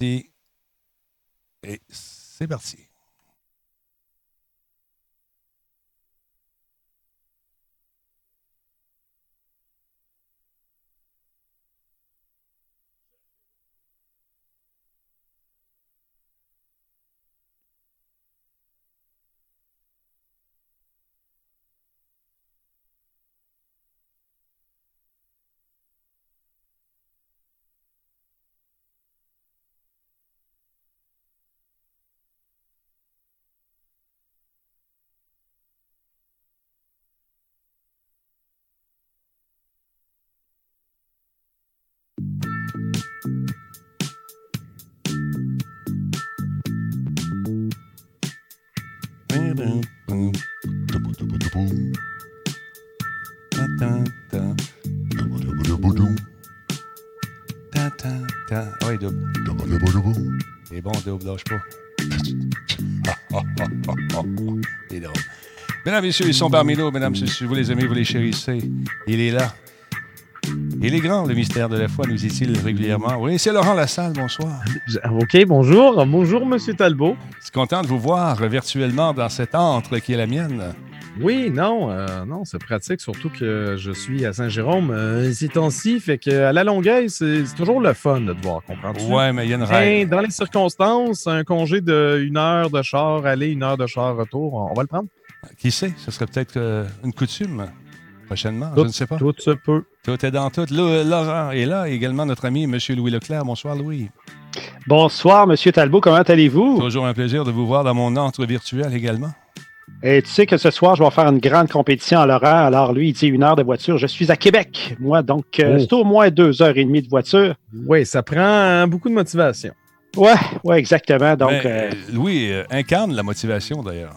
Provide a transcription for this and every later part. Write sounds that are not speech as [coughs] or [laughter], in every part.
Et, c'est parti. C'est bon, double, lâche pas. [laughs] Mesdames, Messieurs, ils sont parmi nous. Mesdames, si vous les aimez, vous les chérissez. Il est là. Il est grand, le mystère de la foi, nous dit-il régulièrement. Oui, c'est Laurent Lassalle, bonsoir. OK, bonjour. Bonjour, Monsieur Talbot. Suis content de vous voir virtuellement dans cette antre qui est la mienne. Oui, non, euh, non, c'est pratique, surtout que je suis à Saint-Jérôme euh, ces temps-ci, fait qu'à la Longueuil, c'est toujours le fun de te voir, comprends-tu? Ouais, mais il y a une règle. dans les circonstances, un congé de une heure de char aller, une heure de char retour, on, on va le prendre. Qui sait? Ce serait peut-être euh, une coutume prochainement. Tout, je ne sais pas. Tout se peut. Tout est dans tout. Laurent est là, également notre ami M. Louis Leclerc. Bonsoir, Louis. Bonsoir, Monsieur Talbot, comment allez-vous? Toujours un plaisir de vous voir dans mon entre virtuel également. Et tu sais que ce soir, je vais faire une grande compétition à Laurent. Alors, lui, il dit une heure de voiture. Je suis à Québec, moi, donc euh, Oh. c'est au moins deux heures et demie de voiture. Oui, ça prend hein, beaucoup de motivation. Ouais, ouais, exactement. Donc, euh, Louis euh, incarne la motivation, d'ailleurs.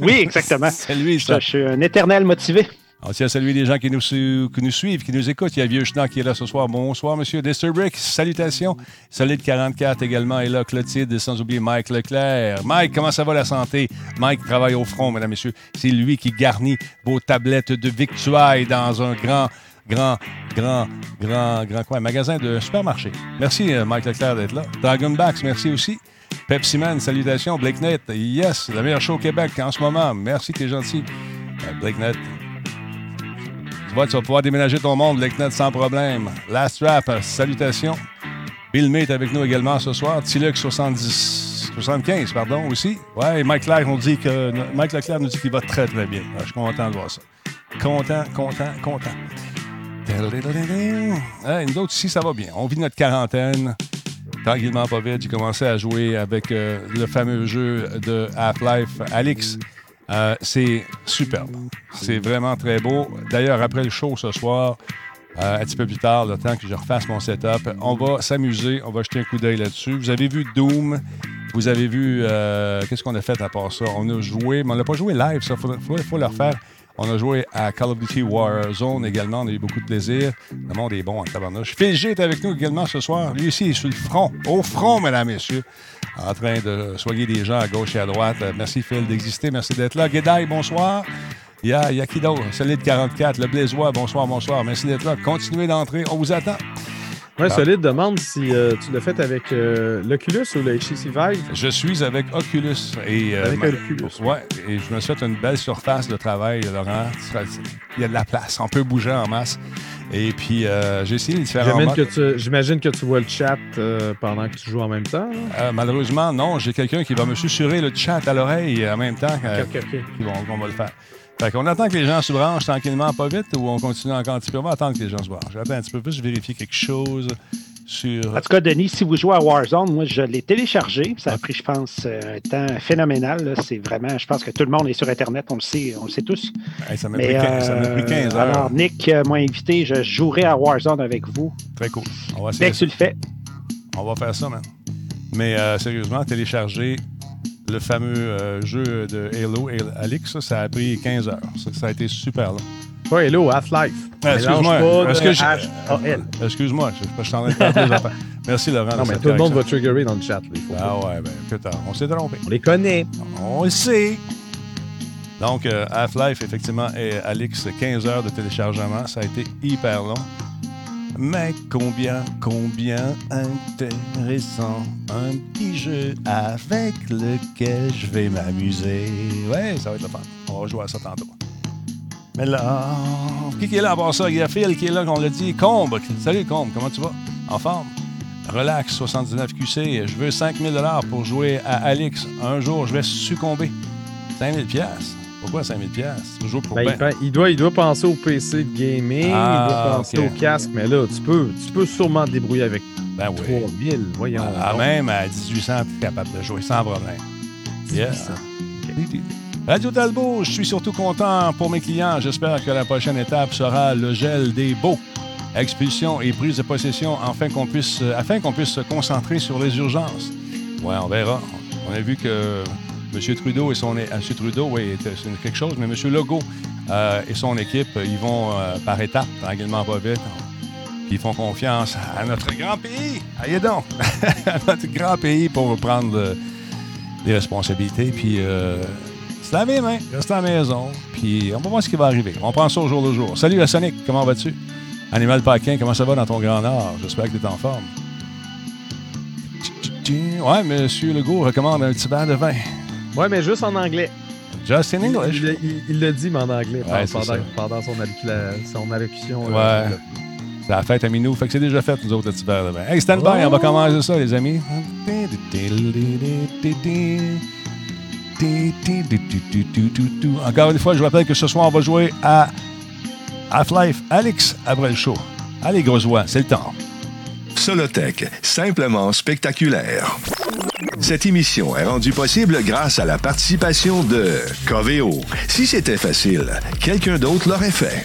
oui, exactement. [laughs] C'est lui, Je, ça. je suis un éternel motivé. On tient à saluer les gens qui nous, qui nous suivent, qui nous écoutent. Il y a Vieux Chenard qui est là ce soir. Bonsoir, monsieur Brick. Salutations. Solide 44 également est là. Clotilde, sans oublier Mike Leclerc. Mike, comment ça va la santé? Mike travaille au front, mesdames messieurs. C'est lui qui garnit vos tablettes de victuailles dans un grand, grand, grand, grand, grand quoi? Magasin de supermarché. Merci, euh, Mike Leclerc, d'être là. Dragonbacks, merci aussi. Pepsi Man, salutations. Blake Net, yes, le meilleur show au Québec en ce moment. Merci, t'es gentil. Euh, Blake Net, tu vas pouvoir déménager ton monde, Leknet, sans problème. Last Rap, salutations. Bill May est avec nous également ce soir. Tilux 70, 75, pardon, aussi. Ouais, Mike Leclerc nous dit que Mike nous dit qu'il va très, très bien. Je suis content de voir ça. Content, content, content. Hey, nous autres ici, ça va bien. On vit notre quarantaine. Tranquillement, pas vite. J'ai commencé à jouer avec euh, le fameux jeu de Half-Life Alix. Euh, c'est superbe. C'est vraiment très beau. D'ailleurs, après le show ce soir, euh, un petit peu plus tard, le temps que je refasse mon setup, on va s'amuser, on va jeter un coup d'œil là-dessus. Vous avez vu Doom, vous avez vu, euh, qu'est-ce qu'on a fait à part ça? On a joué, mais on n'a pas joué live, ça, il faut, le refaire. On a joué à Call of Duty Warzone également, on a eu beaucoup de plaisir. Le monde est bon en tabarnouche. Phil est avec nous également ce soir. Lui aussi, il est sur le front, au front, mesdames messieurs, en train de soigner des gens à gauche et à droite. Merci Phil d'exister, merci d'être là. Guédaille, bonsoir. Il y a, il y a qui d'autre? Solide 44, le Blaisois, bonsoir, bonsoir. Merci d'être là. Continuez d'entrer, on vous attend. Ouais. Solide demande si euh, tu l'as fait avec euh, l'Oculus ou le HTC Vive. Je suis avec Oculus. Et, euh, Avec ma- Oculus. Ouais, et je me souhaite une belle surface de travail, Laurent. Il y a de la place, on peut bouger en masse. Et puis, euh, j'ai essayé les différents J'imagine que, tu, j'imagine que tu vois le chat euh, pendant que tu joues en même temps. là. Euh, malheureusement, non. J'ai quelqu'un qui va me susurrer le chat à l'oreille en même temps euh, Ok, ok, ok. qu'ils vont- qu'on va le faire. Fait qu'on attend que les gens se branchent tranquillement, pas vite, ou on continue encore un petit peu. On va attendre que les gens se branchent. J'attends un petit peu plus, vérifier quelque chose sur... En tout cas, Denis, si vous jouez à Warzone, moi, je l'ai téléchargé. Ça a pris, je pense, euh, un temps phénoménal. C'est vraiment, je pense que tout le monde est sur Internet, on le sait, on le sait tous. Hey, ça m'a pris, 15 ça m'a pris euh, 15 heures. Alors, Nick euh, m'a invité, je jouerai à Warzone avec vous. Très cool. On va Dès essayer que tu le fais. On va faire ça, man. Mais euh, sérieusement, télécharger le fameux euh, jeu de Halo, Halo Alix, ça, ça a pris 15 heures. Ça, ça a été super long. Pas Hello, Half-Life. Ah, excuse-moi. Je-. Excuse-moi, je, suis en train de faire affaires. Merci, Laurent. Non, mais tout le monde va triggerer dans le chat. là, il faut Ah ouais, ben, écoute, on s'est trompé. On les connaît. On le sait. Donc, euh, Half-Life, effectivement, est Alix, 15 heures de téléchargement. Ça a été hyper long. Mais combien, combien intéressant, un petit jeu avec lequel je vais m'amuser. Ouais, ça va être le fun. On va jouer à ça tantôt. Mais là, qui est là à part ça? Il y a Phil qui est là, qu'on l'a dit. Combe. Salut Combe, comment tu vas? En forme? Relax, 79 QC. Je veux 5000 pour jouer à Alix. Un jour, je vais succomber. 5000 pièces. Pourquoi 5000 pièces Toujours pour ben, ben. il, doit, il doit penser au PC de gaming, Ah, il doit penser ok. au casque, mais là, tu peux, tu peux sûrement te débrouiller avec Ben oui. 3000. Voyons. Ah, donc. même à 1800, tu es capable de jouer sans problème. Yeah. 1800. Radio Talbot, je suis surtout content pour mes clients. J'espère que la prochaine étape sera le gel des beaux. Expulsion et prise de possession afin qu'on puisse, afin qu'on puisse se concentrer sur les urgences. Ouais, on verra. On a vu que M. Trudeau et son... euh, M. Trudeau, oui, c'est quelque chose, mais M. Legault euh, et son équipe, ils vont euh, par étapes, tranquillement pas vite. Puis ils font confiance à notre grand pays. Allez donc! [laughs] à notre grand pays pour prendre euh, des responsabilités. Puis euh, se laver les mains, rester à la maison. Puis on va voir ce qui va arriver. On prend ça au jour le jour. Salut la Sonic, comment vas-tu? Animal Paquin, comment ça va dans ton grand nord? J'espère que tu es en forme. Ouais, Monsieur Legault recommande un petit verre de vin. Ouais, mais juste en anglais. Just in Il English. il- il- il l'a dit, mais en anglais, Ouais, pendant, son, allocution- son allocution. Ouais. là. C'est la fête à Minou. Fait que c'est déjà fait, nous autres, de vin. Hey, stand by, on va commencer ça, les amis. Encore une fois, je vous rappelle que ce soir, on va jouer à Half-Life Alex après le show. Allez, gros oies, c'est le temps. Solotech, simplement spectaculaire. Cette émission est rendue possible grâce à la participation de Coveo. Si c'était facile, quelqu'un d'autre l'aurait fait.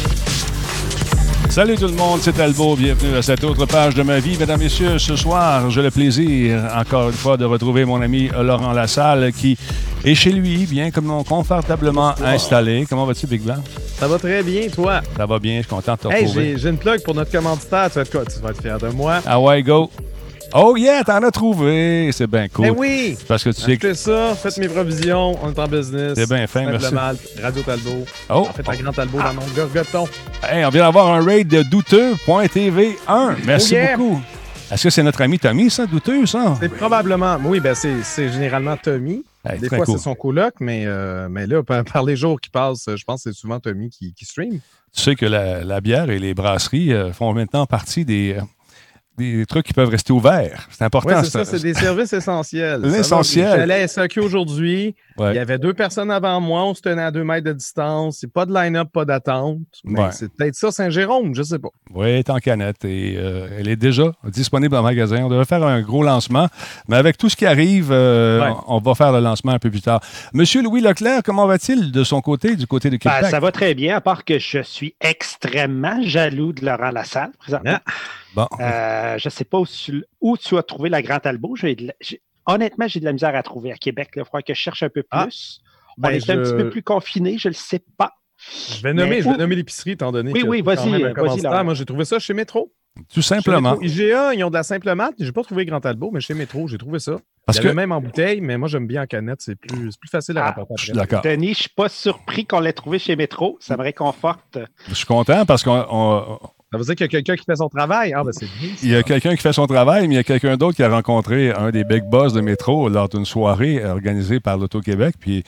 Salut tout le monde, c'est Talbot. Bienvenue à cette autre page de ma vie. Mesdames, Messieurs, ce soir, j'ai le plaisir, encore une fois, de retrouver mon ami Laurent Lassalle qui est chez lui, bien comme confortablement installé. Comment vas-tu, Big Bang? Ça va très bien, toi? Ça va bien, je suis content de te retrouver. j'ai j'ai une plug pour notre commanditaire. Tu vas, être, quoi? tu vas être fier de moi? Ah ouais, go. Oh yeah, t'en as trouvé. C'est bien cool. Eh oui! Parce que tu sais que... Ça, faites mes provisions, on est en business. C'est bien fin, merci. Radio Talbot. Oh. En fait, un grand Talbot dans mon gorgoton. Hey, on vient d'avoir un raid de douteux.tv 1. Merci Oh yeah. beaucoup. Est-ce que c'est notre ami Tommy, ça, douteux, ça? C'est probablement. Oui, ben c'est généralement Tommy. Hey, Des fois, cool. c'est son coloc, mais, euh, mais là, par, par les jours qui passent, je pense que c'est souvent Tommy qui, qui stream. Tu sais que la, la bière et les brasseries euh, font maintenant partie des, euh, des trucs qui peuvent rester ouverts. C'est important. Oui, c'est ça, c'est des services essentiels. [laughs] C'est Ça va, essentiel. Je suis allé à SAQ aujourd'hui. Ouais. Il y avait deux personnes avant moi. On se tenait à deux mètres de distance. C'est pas de line-up, pas d'attente. Mais Ouais. c'est peut-être ça, Saint-Jérôme, je sais pas. Oui, elle est en canette et euh, elle est déjà disponible en magasin. On devrait faire un gros lancement, mais avec tout ce qui arrive, euh, Ouais. on, on va faire le lancement un peu plus tard. Monsieur Louis Leclerc, comment va-t-il de son côté, du côté de Ben, Québec? ça va très bien, à part que je suis extrêmement jaloux de Laurent Lassalle présentement. Ah. Bon, Euh, je ne sais pas où tu, où tu as trouvé la Grande Talbot. J'ai de la- j'ai- honnêtement, j'ai de la misère à trouver à Québec. Il faudra que je cherche un peu Ah. plus. On Ben, est un je- petit peu plus confiné, je ne le sais pas. Je vais nommer, je où- nommer l'épicerie, étant donné Oui, que oui, vas-y, vas-y. Moi, j'ai trouvé ça chez Métro. tout Chez simplement. Métro. IGA, ils ont de la simple malt. J'ai pas trouvé Grand Talbot, mais chez Métro, j'ai trouvé ça. Parce Il y que même en bouteille, mais moi, j'aime bien en canette. C'est plus, c'est plus facile à Ah, rapporter je suis après. d'accord. Denis, je ne suis pas surpris qu'on l'ait trouvé chez Métro. Ça me réconforte. Je suis content parce qu'on on- Ça veut dire qu'il y a quelqu'un qui fait son travail. Ah, ben c'est bien. il y a quelqu'un qui fait son travail, mais il y a quelqu'un d'autre qui a rencontré un des big boss de métro lors d'une soirée organisée par l'Auto-Québec, puis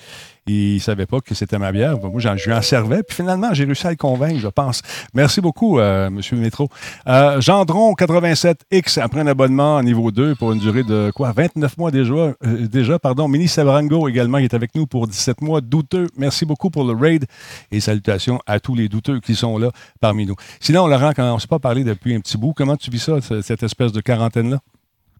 il savait pas que c'était ma bière. Moi, je lui en servais, puis finalement, j'ai réussi à le convaincre, je pense. Merci beaucoup, euh, Monsieur Métro. Euh, Gendron 87X, après un abonnement niveau 2 pour une durée de quoi? 29 mois déjà. euh, déjà pardon. Mini Sabrango également, qui est avec nous pour 17 mois. Douteux, merci beaucoup pour le raid et salutations à tous les douteux qui sont là parmi nous. Sinon, Laurent, quand on ne s'est pas parlé depuis un petit bout, comment tu vis ça, ce- cette espèce de quarantaine-là?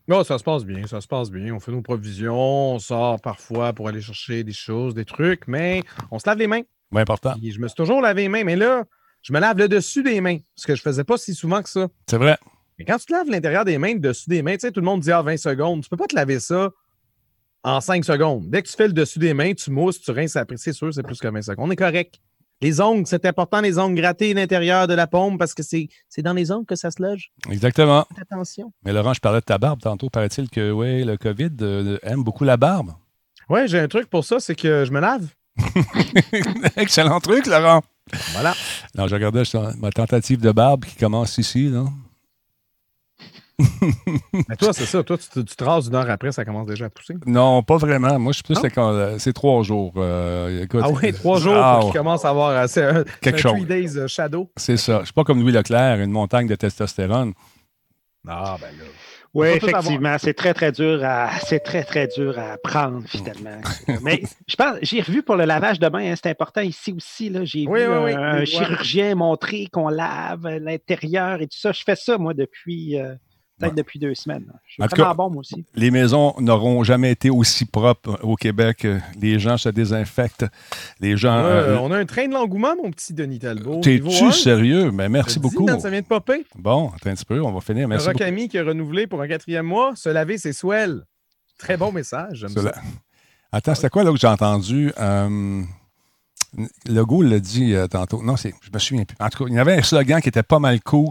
Non, ça se passe bien, ça se passe bien. On fait nos provisions, on sort parfois pour aller chercher des choses, des trucs, mais on se lave les mains. Bien important. Je me suis toujours lavé les mains, mais là, je me lave le dessus des mains, ce que je faisais pas si souvent que ça. C'est vrai. Mais quand tu te laves l'intérieur des mains, le dessus des mains, tu sais, tout le monde dit ah, 20 secondes. Tu peux pas te laver ça en 5 secondes. Dès que tu fais le dessus des mains, tu mousses, tu rinces après. C'est sûr, c'est plus que 20 secondes. On est correct. Les ongles, c'est important, les ongles grattés l'intérieur de la paume parce que c'est dans les ongles que ça se loge. Exactement. Faites attention. Mais Laurent, je parlais de ta barbe tantôt. Paraît-il que ouais, le COVID euh, aime beaucoup la barbe. Ouais, j'ai un truc pour ça, c'est que je me lave. [laughs] Excellent truc, Laurent. Voilà. Non, je regardais ma tentative de barbe qui commence ici. Là. [laughs] Mais toi, c'est ça. Toi, tu, te rases une heure après, ça commence déjà à pousser. Non, pas vraiment. Moi, je suis plus euh, c'est trois jours. Euh, ah oui, trois jours ah, pour qu'il commence à avoir assez, euh, quelque chose. Three days shadow. C'est ça. Je suis pas comme Louis Leclerc, une montagne de testostérone. Ah, ben là. Oui, effectivement, c'est très, très dur à c'est très, très dur à prendre, finalement. [laughs] Mais je pense, j'ai revu pour le lavage de main, hein, c'est important ici aussi. Là, j'ai vu un, chirurgien montrer qu'on lave l'intérieur et tout ça. Je fais ça, moi, depuis Peut-être depuis deux semaines. Je suis vraiment bon, moi aussi. Les maisons n'auront jamais été aussi propres au Québec. Les gens se désinfectent. Les gens. Euh, on a un train de l'engouement, mon petit Denis Talbot. T'es-tu sérieux? Mais merci beaucoup. ça vient de popper? Bon, attends un petit peu, on va finir. Merci. Rocami qui est renouvelé pour un quatrième mois. Se laver, c'est swell. Très bon message. Attends, c'était quoi là que j'ai entendu? Euh... Le goût l'a dit euh, tantôt. Non, je me souviens plus. En tout cas, il y avait un slogan qui était pas mal cool.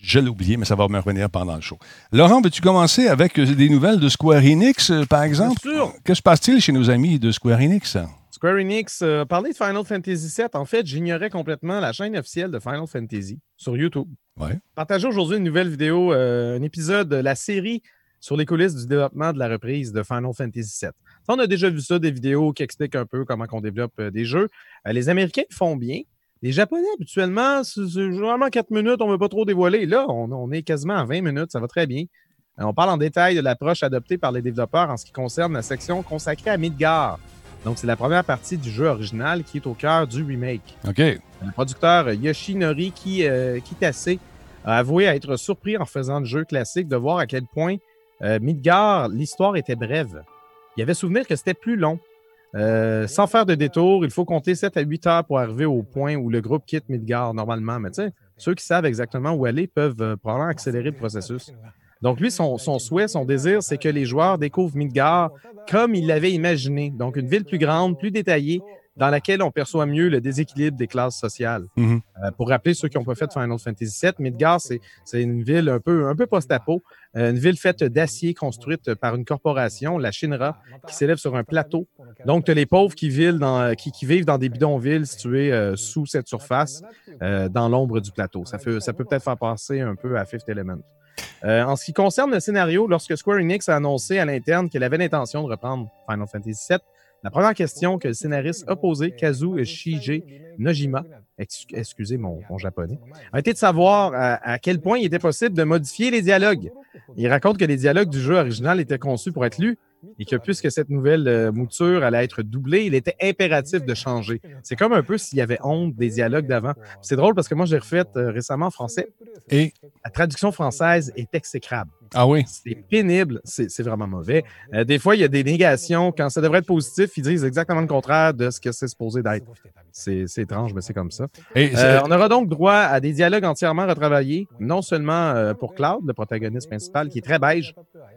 Je l'ai oublié, mais ça va me revenir pendant le show. Laurent, veux-tu commencer avec euh, des nouvelles de Square Enix, euh, par exemple? Bien sûr. Que se passe-t-il chez nos amis de Square Enix? Square Enix, euh, parler de Final Fantasy VII, en fait, j'ignorais complètement la chaîne officielle de Final Fantasy sur YouTube. Ouais. Partagez aujourd'hui une nouvelle vidéo, un épisode de la série sur les coulisses du développement de la reprise de Final Fantasy VII. on a déjà vu ça, des vidéos qui expliquent un peu comment on développe des jeux. les Américains font bien. Les Japonais, habituellement, c'est vraiment 4 minutes, on ne veut pas trop dévoiler. Là, on, est quasiment à 20 minutes, ça va très bien. Euh, on parle en détail de l'approche adoptée par les développeurs en ce qui concerne la section consacrée à Midgar. Donc, c'est la première partie du jeu original qui est au cœur du remake. OK. Le producteur Yoshinori euh, Kitase a avoué être surpris en faisant le jeu classique de voir à quel point euh, Midgar, l'histoire était brève. Il avait souvenir que c'était plus long. Euh, sans faire de détour, il faut compter 7 à 8 heures pour arriver au point où le groupe quitte Midgard normalement. Mais ceux qui savent exactement où aller peuvent euh, probablement accélérer le processus. Donc, lui, son, souhait, son désir, c'est que les joueurs découvrent Midgard comme il l'avait imaginé. Donc, une ville plus grande, plus détaillée, dans laquelle on perçoit mieux le déséquilibre des classes sociales. Mhm. Euh, pour rappeler ceux qui n'ont pas fait Final Fantasy VII, Midgard, c'est une ville un peu, un peu post-apo, euh, une ville faite d'acier construite par une corporation, la Shinra, qui s'élève sur un plateau. Donc, tu as les pauvres qui vivent dans, qui, vivent dans des bidonvilles situés euh, sous cette surface, dans l'ombre du plateau. Ça, fait, ça peut peut-être faire passer un peu à Fifth Element. en ce qui concerne le scénario, lorsque Square Enix a annoncé à l'interne qu'elle avait l'intention de reprendre Final Fantasy VII, la première question que le scénariste a posée, Kazu Shige Nojima, excusez mon, japonais, a été de savoir à, quel point il était possible de modifier les dialogues. Il raconte que les dialogues du jeu original étaient conçus pour être lus et que puisque cette nouvelle euh, mouture allait être doublée, il était impératif de changer. C'est comme un peu s'il y avait honte des dialogues d'avant. C'est drôle parce que moi, j'ai refait euh, récemment en français et? La traduction française est exécrable. Ah oui? C'est pénible, c'est vraiment mauvais. Euh, des fois, il y a des négations. Quand ça devrait être positif, ils disent exactement le contraire de ce que c'est supposé d'être. C'est étrange, mais c'est comme ça. Euh, on aura donc droit à des dialogues entièrement retravaillés, non seulement euh, pour Cloud, le protagoniste principal, qui est très beige,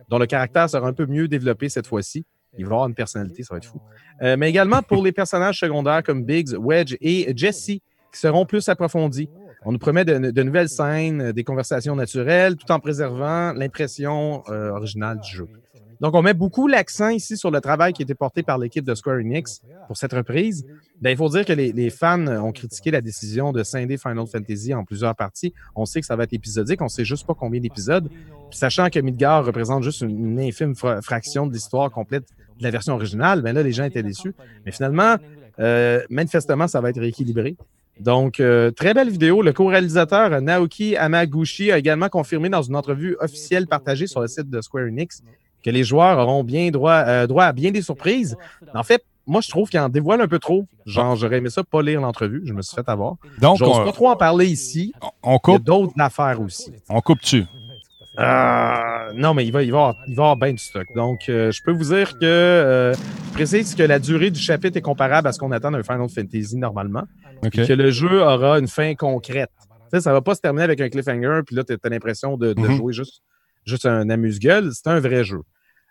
dont le caractère sera un peu mieux développé cette fois-ci. Il va avoir une personnalité, ça va être fou. mais également pour les personnages secondaires comme Biggs, Wedge et Jesse, qui seront plus approfondis. On nous promet de, nouvelles scènes, euh, des conversations naturelles, tout en préservant l'impression euh, originale du jeu. Donc, on met beaucoup l'accent ici sur le travail qui a été porté par l'équipe de Square Enix pour cette reprise. Ben, il faut dire que les, fans ont critiqué la décision de scinder Final Fantasy en plusieurs parties. On sait que ça va être épisodique, on sait juste pas combien d'épisodes. Sachant que Midgar représente juste une, infime fraction de l'histoire complète de la version originale, ben là, les gens étaient déçus. Mais finalement, euh, manifestement, ça va être rééquilibré. Donc, euh, très belle vidéo. Le co-réalisateur Naoki Amaguchi a également confirmé dans une entrevue officielle partagée sur le site de Square Enix que les joueurs auront bien droit, euh, droit à bien des surprises. En fait, moi, je trouve qu'il en dévoile un peu trop. Genre, j'aurais aimé ça pas lire l'entrevue. Je me suis fait avoir. Donc, J'ose pas trop en parler ici. On coupe. Il y a d'autres affaires aussi. On coupe-tu? Euh, non, mais il va, il, va avoir, il va avoir bien du stock. Donc, euh, je peux vous dire que euh, je précise que la durée du chapitre est comparable à ce qu'on attend d'un Final Fantasy normalement. Et que le jeu aura une fin concrète. ça va pas se terminer avec un cliffhanger, puis là, tu as, l'impression de, mm-hmm. jouer juste, juste un amuse-gueule. C'est un vrai jeu.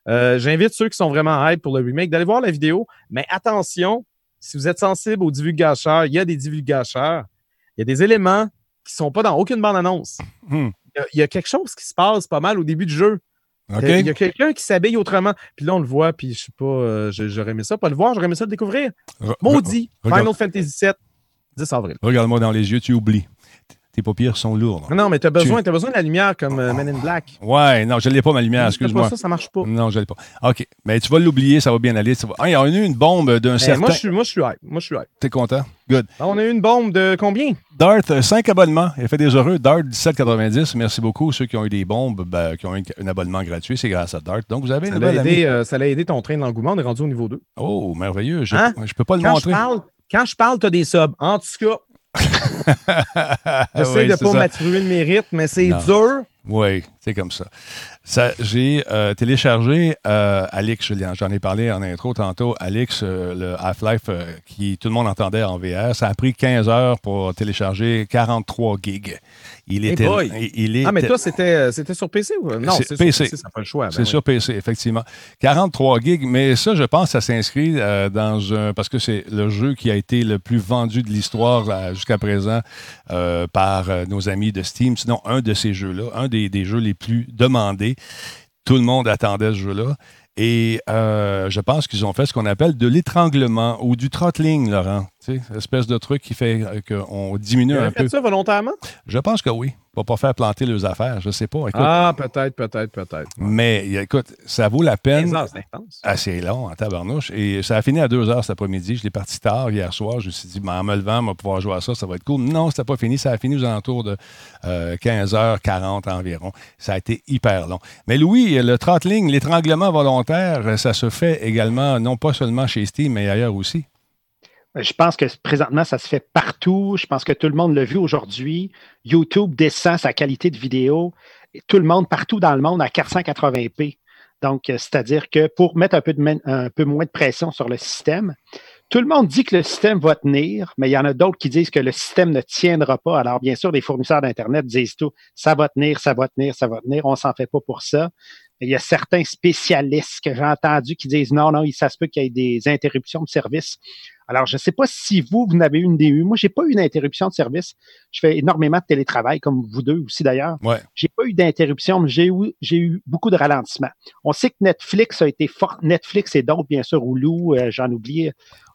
Euh, j'invite ceux qui sont vraiment hype pour le remake d'aller voir la vidéo, mais attention, si vous êtes sensible aux divulgateurs, il y a des divulgateurs, il y a des éléments qui ne sont pas dans aucune bande-annonce. Hmm. Il, y a quelque chose qui se passe pas mal au début du jeu. Il y a quelqu'un qui s'habille autrement. Puis là, on le voit, puis je sais pas, euh, j'aurais aimé ça, pas le voir, j'aurais aimé ça le découvrir. Maudit, Final Fantasy VII, 10 avril. Regarde-moi dans les yeux, tu oublies tes paupières sont lourdes. Non, mais tu as besoin, besoin de la lumière comme euh, Men in Black. Ouais, non, je ne l'ai pas, ma lumière, excuse-moi. ça, ça marche pas. Non, je ne l'ai pas. OK, mais tu vas l'oublier, ça va bien aller. Ah, il y a eu une bombe d'un certain... Moi, je suis, moi, je suis hype. Moi, je suis hype. T'es content? Good. on a eu une bombe de combien? Darth, 5 euh, abonnements. Il fait des heureux. Dart, 17,90. Merci beaucoup. Ceux qui ont eu des bombes, ben, qui ont eu un abonnement gratuit, c'est grâce à Dart. Donc, vous avez une ça nouvelle aidé, euh, Ça l'a aidé ton train d'engouement. On est rendu au niveau 2. Oh, merveilleux. Je ne hein? peux pas le montrer. quand je parle, tu as des subs. En tout cas, [laughs] J'essaie de ne pas m'attribuer le mérite, mais c'est dur. Oui, c'est comme ça. J'ai euh, téléchargé euh, Alix, j'en ai parlé en intro tantôt, Alix, euh, le Half-Life qui tout le monde entendait en VR. Ça a pris 15 heures pour télécharger 43 gigs. Il était. il, ah, mais toi, c'était, c'était sur PC ou non? C'est, PC. ça le choix. Ben c'est sur PC, effectivement. 43 gigs, mais ça, je pense, ça s'inscrit dans un. Parce que c'est le jeu qui a été le plus vendu de l'histoire jusqu'à présent par nos amis de Steam. Sinon, un de ces jeux-là, un des, des jeux les plus demandés. Tout le monde attendait ce jeu-là. Et euh, je pense qu'ils ont fait ce qu'on appelle de l'étranglement ou du throttling, Laurent. Sais, espèce de truc qui fait euh, qu'on diminue un peu. fait ça volontairement? Je pense que oui. Pour pas faire planter leurs affaires, je sais pas. ah, peut-être, peut-être, peut-être. Mais écoute, ça vaut la peine. Assez long en tabarnouche. Et ça a fini à 2 heures cet après-midi. Je l'ai parti tard hier soir. Je me suis dit, en me levant, on va pouvoir jouer à ça, ça va être cool. Non, c'était pas fini. Ça a fini aux alentours de 15h40 euh, environ. Ça a été hyper long. Mais Louis, le throttling, l'étranglement volontaire, ça se fait également, non pas seulement chez Steam, mais ailleurs aussi. Ben, je pense que présentement, ça se fait partout. Je pense que tout le monde l'a vu aujourd'hui. YouTube descend sa qualité de vidéo. Tout le monde, partout dans le monde, à 480p. Donc, euh, c'est-à-dire que pour mettre un peu, de, un peu moins de pression sur le système, tout le monde dit que le système va tenir, mais il y en a d'autres qui disent que le système ne tiendra pas. Alors, bien sûr, les fournisseurs d'Internet disent tout, ça va tenir, ça va tenir, ça va tenir, on s'en fait pas pour ça. Il y a certains spécialistes que j'ai entendus qui disent non, non, ça se peut qu'il y ait des interruptions de service. Alors, je ne sais pas si vous, vous n'avez eu une DU. Moi, je n'ai pas eu d'interruption de service. Je fais énormément de télétravail, comme vous deux aussi d'ailleurs. Ouais. J'ai pas eu d'interruption, mais j'ai eu, j'ai eu beaucoup de ralentissement. On sait que Netflix a été fort. Netflix et d'autres, bien sûr, Hulu, euh, j'en oublie,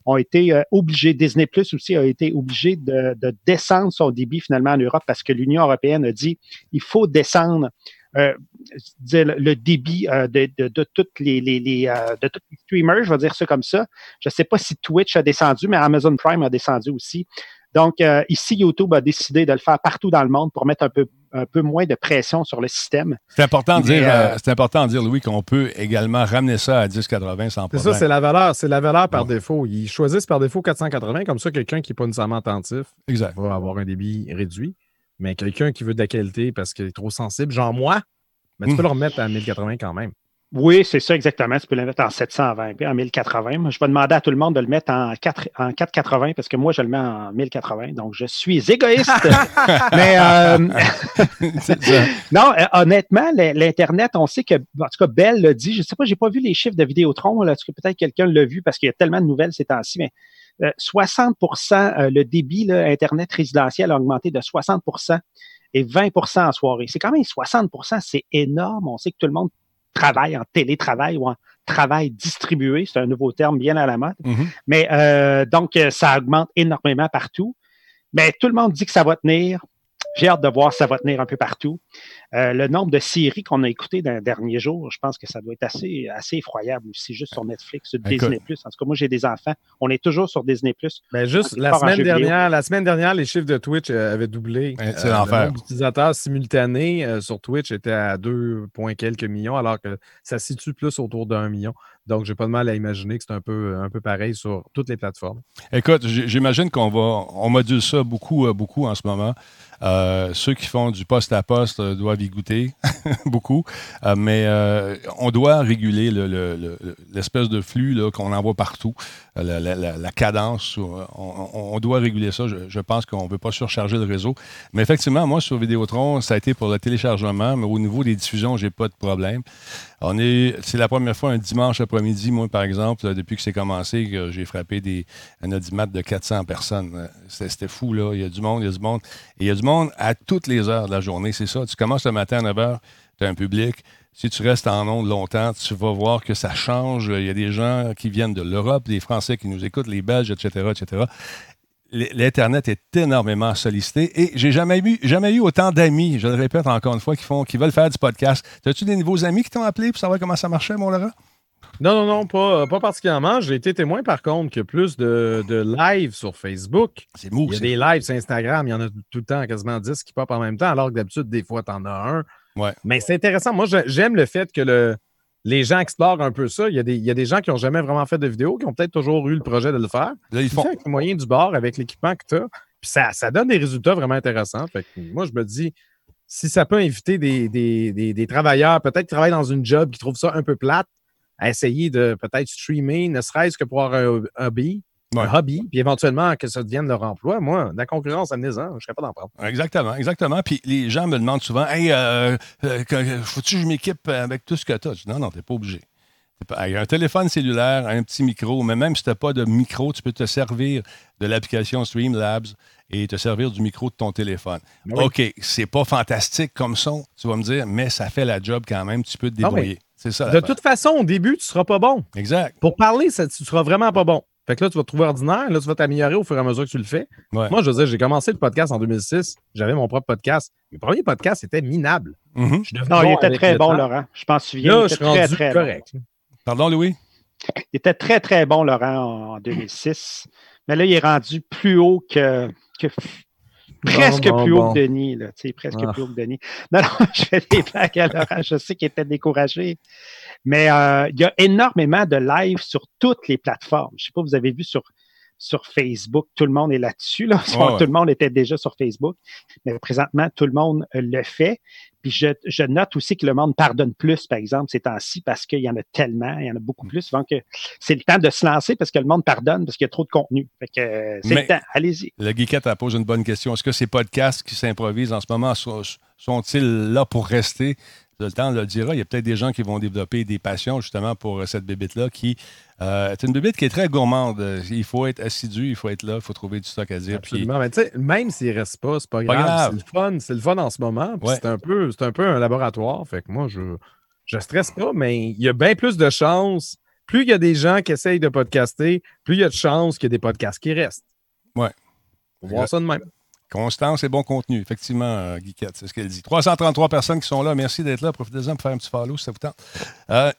ont été euh, obligés, Disney Plus aussi a été obligé de, de, descendre son débit finalement en Europe parce que l'Union européenne a dit il faut descendre euh, le débit euh, de, de, toutes les, les, euh, de tous les streamers, je vais dire ça comme ça. Je ne sais pas si Twitch a descendu, mais Amazon Prime a descendu aussi. Donc, ici, YouTube a décidé de le faire partout dans le monde pour mettre un peu, un peu moins de pression sur le système. C'est important, de dire, c'est important de dire, Louis, qu'on peut également ramener ça à 10,80 sans problème. C'est ça, c'est la valeur, c'est la valeur par défaut. Ils choisissent par défaut 480, comme ça, quelqu'un qui n'est pas nécessairement attentif exact. va avoir un débit réduit. Mais quelqu'un qui veut de la qualité parce qu'il est trop sensible, genre moi, mais tu peux hmm. le remettre à 1080 quand même. Oui, c'est ça exactement. Tu peux le mettre en 720p, en 1080. je vais demander à tout le monde de le mettre en, 4, en 480 parce que moi, je le mets en 1080. Donc, je suis égoïste. [laughs] Mais euh, [laughs] non, euh, honnêtement, l'Internet, on sait que, en tout cas, Bell l'a dit. Je ne sais pas, je n'ai pas vu les chiffres de Vidéotron. Là, que peut-être quelqu'un l'a vu? Parce qu'il y a tellement de nouvelles ces temps-ci. Mais 60% euh, le débit Internet résidentiel a augmenté de 60% et 20% en soirée. C'est quand même 60% c'est énorme. On sait que tout le monde travaille en télétravail ou en travail distribué. C'est un nouveau terme bien à la mode. Mm-hmm. Mais euh, donc, euh, ça augmente énormément partout. Mais tout le monde dit que ça va tenir. J'ai hâte de voir ça va tenir un peu partout. Euh, le nombre de séries qu'on a écoutées dans les derniers jours, je pense que ça doit être assez, assez effroyable aussi, juste sur Netflix, sur Disney+. En tout cas, moi, j'ai des enfants. On est toujours sur Disney+. Ben juste, la semaine, dernière, la semaine dernière, les chiffres de Twitch euh, avaient doublé. C'est euh, l'enfer. L'utilisateur simultané sur Twitch était à 2, quelques millions, alors que ça se situe plus autour d'un million. Donc, j'ai pas de mal à imaginer que c'est un peu, un peu pareil sur toutes les plateformes. Écoute, j'imagine qu'on va, on module ça beaucoup, beaucoup en ce moment. Euh, ceux qui font du poste à poste euh, doivent y goûter [laughs] beaucoup, euh, mais on doit réguler l'espèce de flux qu'on envoie partout, la, cadence. On, doit réguler ça. Je, pense qu'on ne veut pas surcharger le réseau. Mais effectivement, moi, sur Vidéotron, ça a été pour le téléchargement, mais au niveau des diffusions, j'ai pas de problème. On est, c'est la première fois un dimanche après-midi, moi, par exemple, depuis que c'est commencé, que j'ai frappé des, un audimat de 400 personnes. C'était, fou, là. Il y a du monde, il y a du monde. Et il y a du monde à toutes les heures de la journée. C'est ça. Tu commences le matin à 9 h, tu as un public. Si tu restes en ondes longtemps, tu vas voir que ça change. Il y a des gens qui viennent de l'Europe, des Français qui nous écoutent, les Belges, etc., etc. L'Internet est énormément sollicité et j'ai jamais eu, jamais eu autant d'amis, je le répète encore une fois, qui, font, qui veulent faire du podcast. As-tu des nouveaux amis qui t'ont appelé pour savoir comment ça marchait, mon Laurent? Non, non, non, pas, pas particulièrement. J'ai été témoin, par contre, que plus de, de live sur Facebook. C'est mou, Il y a des lives sur Instagram, il y en a tout le temps, quasiment 10 qui pop en même temps, alors que d'habitude, des fois, tu en as un. Ouais. Mais c'est intéressant. Moi, j'aime le fait que le, les gens explorent un peu ça. Il y a des, il y a des gens qui n'ont jamais vraiment fait de vidéo, qui ont peut-être toujours eu le projet de le faire. Là, ils font. avec les moyens du bord, avec l'équipement que tu as. Puis ça, ça donne des résultats vraiment intéressants. Fait que moi, je me dis, si ça peut inviter des, des, des, des travailleurs, peut-être qui travaillent dans une job, qui trouvent ça un peu plate, à essayer de peut-être streamer, ne serait-ce que pour avoir un hobby, un hobby, puis éventuellement que ça devienne leur emploi. Moi, la concurrence, amenez-en, je ne serais pas d'en prendre. Exactement, exactement. Puis les gens me demandent souvent Hey, euh, euh faut-tu que je m'équipe avec tout ce que tu as? Non, non, tu n'es pas obligé. un téléphone cellulaire, un petit micro, mais même si tu n'as pas de micro, tu peux te servir de l'application Streamlabs et te servir du micro de ton téléphone. Ben OK, c'est pas fantastique comme son, tu vas me dire, mais ça fait la job quand même, tu peux te débrouiller. De toute façon, au début, tu ne seras pas bon. Exact. Pour parler, ça, tu ne seras vraiment pas bon. Fait que là, tu vas te trouver ordinaire. Là, tu vas t'améliorer au fur et à mesure que tu le fais. Moi, je veux dire, j'ai commencé le podcast en 2006. J'avais mon propre podcast. Le premier podcast était minable. Mm-hmm. Non, il était très bon, Laurent. Je pense que Là, je suis rendu très, correct. Pardon, Louis? Il était très, très bon, Laurent, en 2006. Mais là, il est rendu plus haut que, que Presque plus haut que Denis, là, presque ah. plus haut que Denis. [laughs] Non, non, je fais des blagues à Laurent, je sais qu'il était découragé. Mais euh, il y a énormément de live sur toutes les plateformes. Je ne sais pas, vous avez vu sur, sur Facebook, tout le monde est là-dessus. Là. [laughs] Tout le monde était déjà sur Facebook. Mais présentement, tout le monde le fait. Puis je, note aussi que le monde pardonne plus, par exemple, ces temps-ci, parce qu'il y en a tellement, il y en a beaucoup plus. Donc, c'est le temps de se lancer parce que le monde pardonne parce qu'il y a trop de contenu. Fait que euh, c'est le temps, allez-y. Le Geekette a posé une bonne question. Est-ce que ces podcasts qui s'improvisent en ce moment sont-ils là pour rester? Le temps le dira. Il y a peut-être des gens qui vont développer des passions justement pour euh, cette bébite-là qui euh, est une bébite qui est très gourmande. Il faut être assidu, il faut être là, il faut trouver du stock à dire. Absolument. Mais même s'il ne reste pas, c'est pas, pas grave. C'est le fun. C'est le fun en ce moment. C'est un, peu, un peu un laboratoire. Fait que moi, je ne stresse pas, mais il y a bien plus de chances. Plus il y a des gens qui essayent de podcaster, plus il y a de chances qu'il y ait des podcasts qui restent. Ouais. On voir ça de même. Constance et bon contenu, effectivement, euh, Guiquette, c'est ce qu'elle dit. 333 personnes qui sont là, merci d'être là. Profitez-en pour faire un petit follow si ça vous tente. Euh,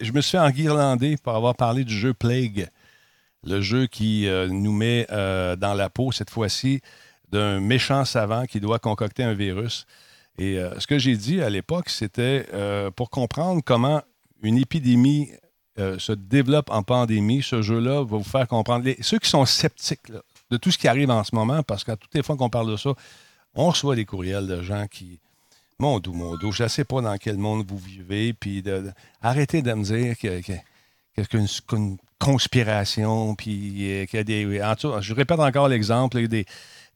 je me suis fait enguirlander pour avoir parlé du jeu Plague, le jeu qui euh, nous met dans la peau, cette fois-ci, d'un méchant savant qui doit concocter un virus. Et ce que j'ai dit à l'époque, c'était pour comprendre comment une épidémie se développe en pandémie, ce jeu-là va vous faire comprendre. ceux qui sont sceptiques, là, de tout ce qui arrive en ce moment, parce qu'à toutes les fois qu'on parle de ça, on reçoit des courriels de gens qui. Mon doux, mon doux, je ne sais pas dans quel monde vous vivez, puis arrêtez de me dire que, que, qu'une conspiration, puis euh, qu'il y a des. En tout, je répète encore l'exemple, des,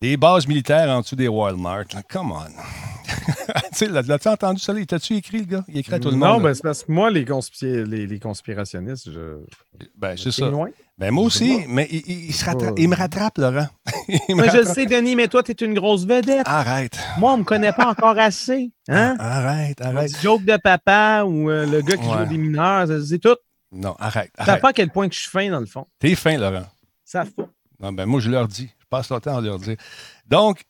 des bases militaires en dessous des Walmart. Come on. [laughs] L'as-tu entendu ça? T'as-tu écrit, le gars? Il écrit à tout le monde. Non, ben, c'est parce que moi, les, les, conspirationnistes, je. Ben, c'est ça. Ben, moi aussi, mais il, il, me rattrape, Laurent. [laughs] mais je sais, Denis, mais toi, tu es une grosse vedette. Arrête. Moi, on me connaît pas encore assez. Hein? Arrête, arrête. Le joke de papa ou euh, le gars qui joue des mineurs, c'est tout. Non, arrête. Tu sais pas à quel point que je suis fin, dans le fond. T'es fin, Laurent. Ça fait. Non, ben, moi, je leur dis. Passe le temps à leur dire. Donc,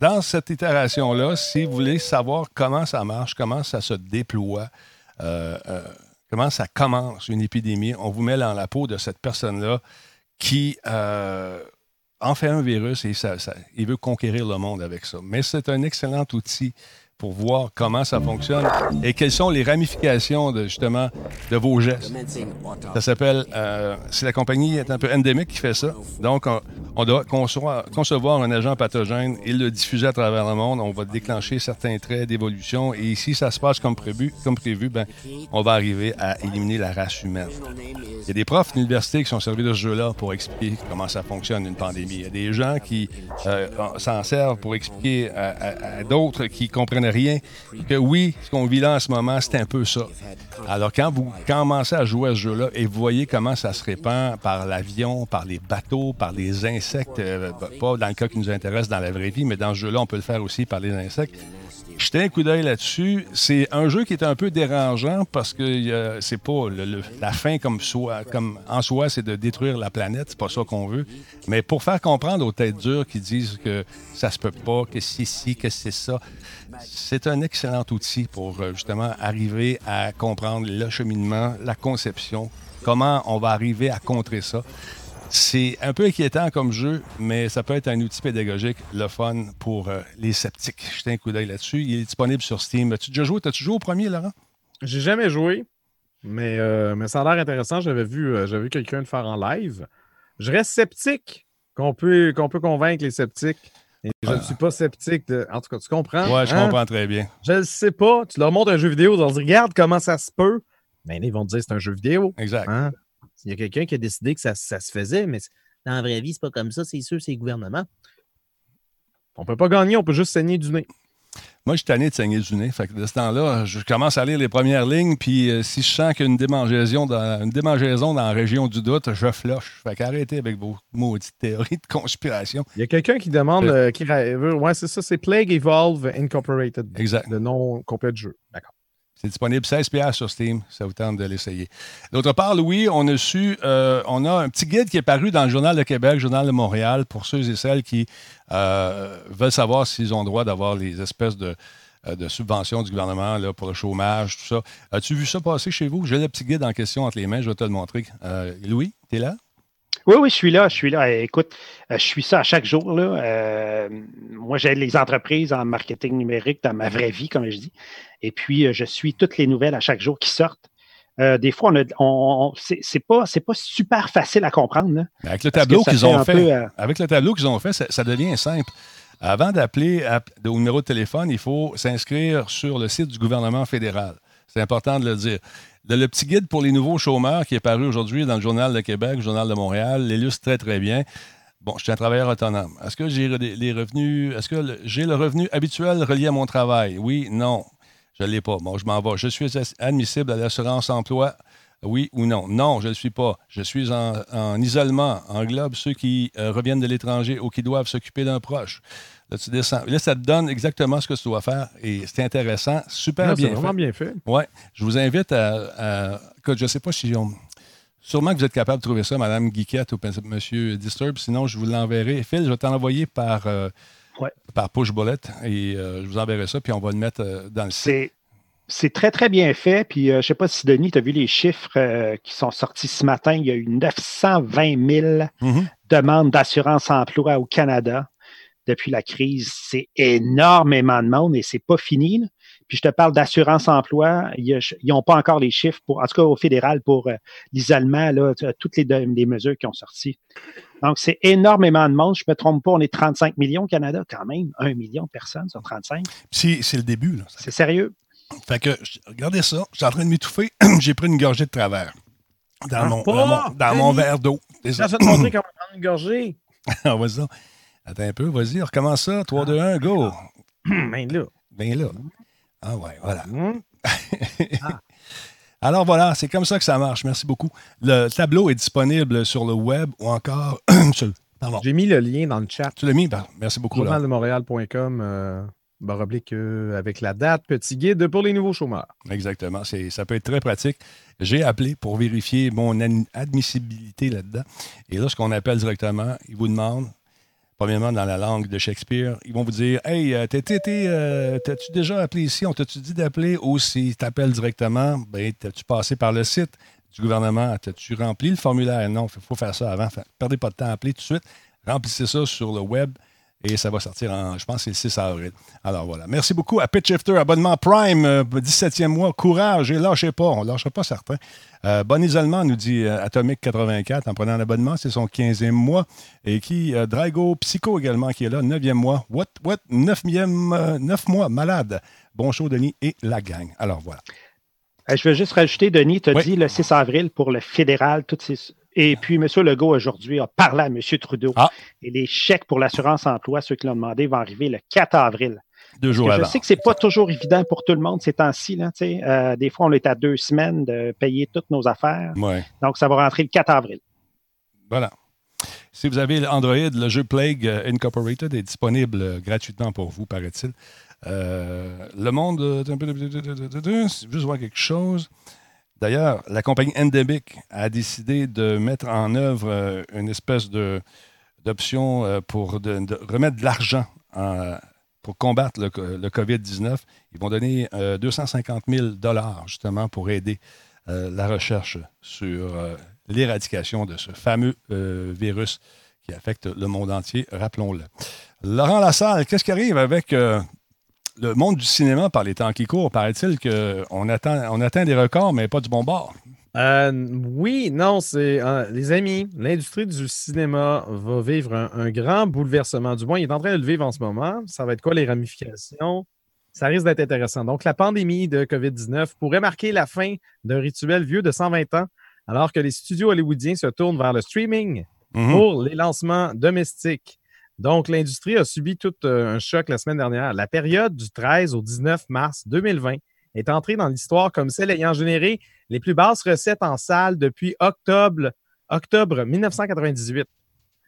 dans cette itération-là, si vous voulez savoir comment ça marche, comment ça se déploie, euh, euh, comment ça commence une épidémie, on vous met dans la peau de cette personne-là qui euh, en fait un virus et ça, il veut conquérir le monde avec ça. Mais c'est un excellent outil pour voir comment ça fonctionne et quelles sont les ramifications de, justement de vos gestes. Ça s'appelle, euh, c'est la compagnie est un peu endémique qui fait ça. Donc, on, doit concevoir, un agent pathogène et le diffuser à travers le monde. On va déclencher certains traits d'évolution et si ça se passe comme prévu, comme prévu, ben, on va arriver à éliminer la race humaine. Il y a des profs d'université qui sont servis de ce jeu-là pour expliquer comment ça fonctionne une pandémie. Il y a des gens qui euh, s'en servent pour expliquer à d'autres qui comprennent Que oui, ce qu'on vit là en ce moment, c'est un peu ça. Alors, quand vous commencez à jouer à ce jeu-là et vous voyez comment ça se répand par l'avion, par les bateaux, par les insectes, euh, pas dans le cas qui nous intéresse dans la vraie vie, mais dans ce jeu-là, on peut le faire aussi par les insectes. Jetez un coup d'œil là-dessus. C'est un jeu qui est un peu dérangeant parce que c'est pas la fin en soi, c'est de détruire la planète. C'est pas ça qu'on veut. Mais pour faire comprendre aux têtes dures qui disent que ça se peut pas, que c'est ci, que c'est ça, c'est un excellent outil pour euh, justement arriver à comprendre le cheminement, la conception, comment on va arriver à contrer ça. C'est un peu inquiétant comme jeu, mais ça peut être un outil pédagogique, le fun pour euh, les sceptiques. Jetez un coup d'œil là-dessus. Il est disponible sur Steam. As-tu déjà joué? As-tu joué au premier, Laurent? J'ai jamais joué, mais, euh, mais ça a l'air intéressant. J'avais vu, euh, vu quelqu'un le faire en live. Je reste sceptique qu'on peut, qu'on peut convaincre les sceptiques. je ne suis pas sceptique. De... En tout cas, tu comprends? Oui, je hein? comprends très bien. Je ne sais pas. Tu leur montres un jeu vidéo, ils vont dire Regarde comment ça se peut. Mais ils vont te dire c'est un jeu vidéo. Exact. Hein? Il y a quelqu'un qui a décidé que ça, se faisait, mais dans la vraie vie, c'est pas comme ça. C'est sûr, c'est le gouvernement. On peut pas gagner, on peut juste saigner du nez. Moi, je suis tanné de saigner du nez. Fait que de ce temps-là, je commence à lire les premières lignes, puis euh, si je sens qu'il y a une démangeaison, dans, une démangeaison dans la région du doute, je floche. Fait qu'arrêtez avec vos maudites théories de conspiration. Il y a quelqu'un qui demande, euh, qui, ouais, c'est ça, c'est Plague Evolve Incorporated. Exact. Le nom complet du jeu. D'accord. C'est disponible 16 sur Steam. Ça vous tente de l'essayer. D'autre part, Louis, on a su, euh, on a un petit guide qui est paru dans le Journal de Québec, Journal de Montréal, pour ceux et celles qui euh, veulent savoir s'ils ont droit d'avoir les espèces de, euh, subventions du gouvernement pour le chômage, tout ça. As-tu vu ça passer chez vous? J'ai le petit guide en question entre les mains, je vais te le montrer. Louis, tu es là? Oui, oui, je suis là, je suis là. Écoute, je suis ça à chaque jour. Là. moi, j'aide les entreprises en marketing numérique dans ma vraie vie, comme je dis. Et puis, euh, je suis toutes les nouvelles à chaque jour qui sortent. Euh, des fois, on, on, c'est pas, pas super facile à comprendre. avec le tableau qu'ils ont fait, euh, avec le tableau qu'ils ont fait, ça, devient simple. Avant d'appeler au numéro de téléphone, il faut s'inscrire sur le site du gouvernement fédéral. C'est important de le dire. Le petit guide pour les nouveaux chômeurs qui est paru aujourd'hui dans le Journal de Québec, le Journal de Montréal, l'illustre très, très bien. Bon, je suis un travailleur autonome. Est-ce que j'ai les revenus, est-ce que j'ai le revenu habituel relié à mon travail? Oui, non. Je ne l'ai pas. Bon, je m'en vais. Je suis admissible à l'assurance emploi. Oui ou non? Non, je ne le suis pas. Je suis en, isolement. Englobe ceux qui euh, reviennent de l'étranger ou qui doivent s'occuper d'un proche. Là, tu descends. Là, ça te donne exactement ce que tu dois faire et c'est intéressant. Super bien fait. vraiment bien fait. Oui. Je vous invite à. je ne sais pas si. On, sûrement que vous êtes capable de trouver ça, Mme Guiquette ou M. Disturb. Sinon, je vous l'enverrai. Phil, je vais t'en envoyer par. Euh, par push bullet. Et euh, je vous enverrai ça, puis on va le mettre euh, dans le site. C'est très, très bien fait. Puis, euh, je ne sais pas si, Denis, tu as vu les chiffres qui sont sortis ce matin. Il y a eu 920 000 mm-hmm. demandes d'assurance emploi au Canada depuis la crise. C'est énormément de monde et c'est pas fini. Puis je te parle d'assurance emploi. Ils n'ont pas encore les chiffres, pour, en tout cas au fédéral, pour l'isolement, toutes les, les mesures qui ont sorti. Donc, c'est énormément de monde. Je ne me trompe pas, on est 35 millions au Canada, quand même. Un million de personnes sur 35. C'est le début. C'est sérieux. Fait que, regardez ça, je suis en train de m'étouffer. [clears throat] J'ai pris une gorgée de travers dans, ah, mon, dans mon, verre d'eau. Je vais te montrer comment prendre une gorgée. ah, vas-y. Attends un peu, vas-y, recommence ça. 3, 2, 1, go. Ben là. Ben là. Ah ouais, voilà. Hum. [laughs] ah. Alors voilà, c'est comme ça que ça marche. Merci beaucoup. Le tableau est disponible sur le web ou encore. [clears throat] J'ai mis le lien dans le chat. Tu l'as mis? Ben, merci beaucoup. Journaldemontréal.com, euh, baroblique euh, avec la date, petit guide pour les nouveaux chômeurs. Exactement. Ça peut être très pratique. J'ai appelé pour vérifier mon admissibilité là-dedans. Et là, ce qu'on appelle directement, il vous demande premièrement dans la langue de Shakespeare, ils vont vous dire Hey, euh, euh, t'as-tu déjà appelé ici? On t'a-tu dit d'appeler ou si t'appelles directement, ben, t'as-tu passé par le site du gouvernement? T'as-tu rempli le formulaire? Non, il faut faire ça avant. perdez pas de temps à appeler tout de suite. Remplissez ça sur le web Et ça va sortir en, je pense, c'est le 6 avril. Alors voilà. Merci beaucoup à Pitchifter, abonnement Prime, 17e euh, mois. Courage et lâchez pas. On ne lâchera pas certains. Euh, bon isolement, nous dit euh, Atomic 84 en prenant l'abonnement. C'est son 15e mois. Et qui, Drago Psycho également, qui est là, 9e mois. What, what, 9e, 9 mois, malade. Bon show, Denis et la gang. Alors voilà. Je veux juste rajouter, Denis, tu as dit le 6 avril pour le fédéral, toutes ces, et puis, M. Legault, aujourd'hui, a parlé à M. Trudeau. Ah. Et les chèques pour l'assurance emploi, ceux qui l'ont demandé, vont arriver le 4 avril. Deux jours Je sais que ce n'est pas toujours évident pour tout le monde ces temps-ci. Euh, des fois, on est à deux semaines de payer toutes nos affaires. Donc, ça va rentrer le 4 avril. Voilà. Si vous avez Android, le jeu Plague euh, Incorporated est disponible euh, gratuitement pour vous, paraît-il. le monde. Juste voir quelque chose. D'ailleurs, la compagnie Endemic a décidé de mettre en œuvre euh, une espèce d'option euh, pour remettre de l'argent pour combattre le, COVID-19. Ils vont donner 250 000 dollars justement pour aider euh, la recherche sur l'éradication de ce fameux virus qui affecte le monde entier, rappelons-le. Laurent Lassalle, qu'est-ce qui arrive avec le monde du cinéma, par les temps qui courent, paraît-il qu'on atteint, on atteint des records, mais pas du bon bord. Euh, oui, non, c'est. Euh, les amis, l'industrie du cinéma va vivre un, grand bouleversement. Du moins, il est en train de le vivre en ce moment. Ça va être quoi les ramifications? Ça risque d'être intéressant. Donc, la pandémie de COVID-19 pourrait marquer la fin d'un rituel vieux de 120 ans, alors que les studios hollywoodiens se tournent vers le streaming mm-hmm. pour les lancements domestiques. Donc, l'industrie a subi tout euh, un choc la semaine dernière. La période du 13 au 19 mars 2020 est entrée dans l'histoire comme celle ayant généré les plus basses recettes en salle depuis octobre, octobre 1998,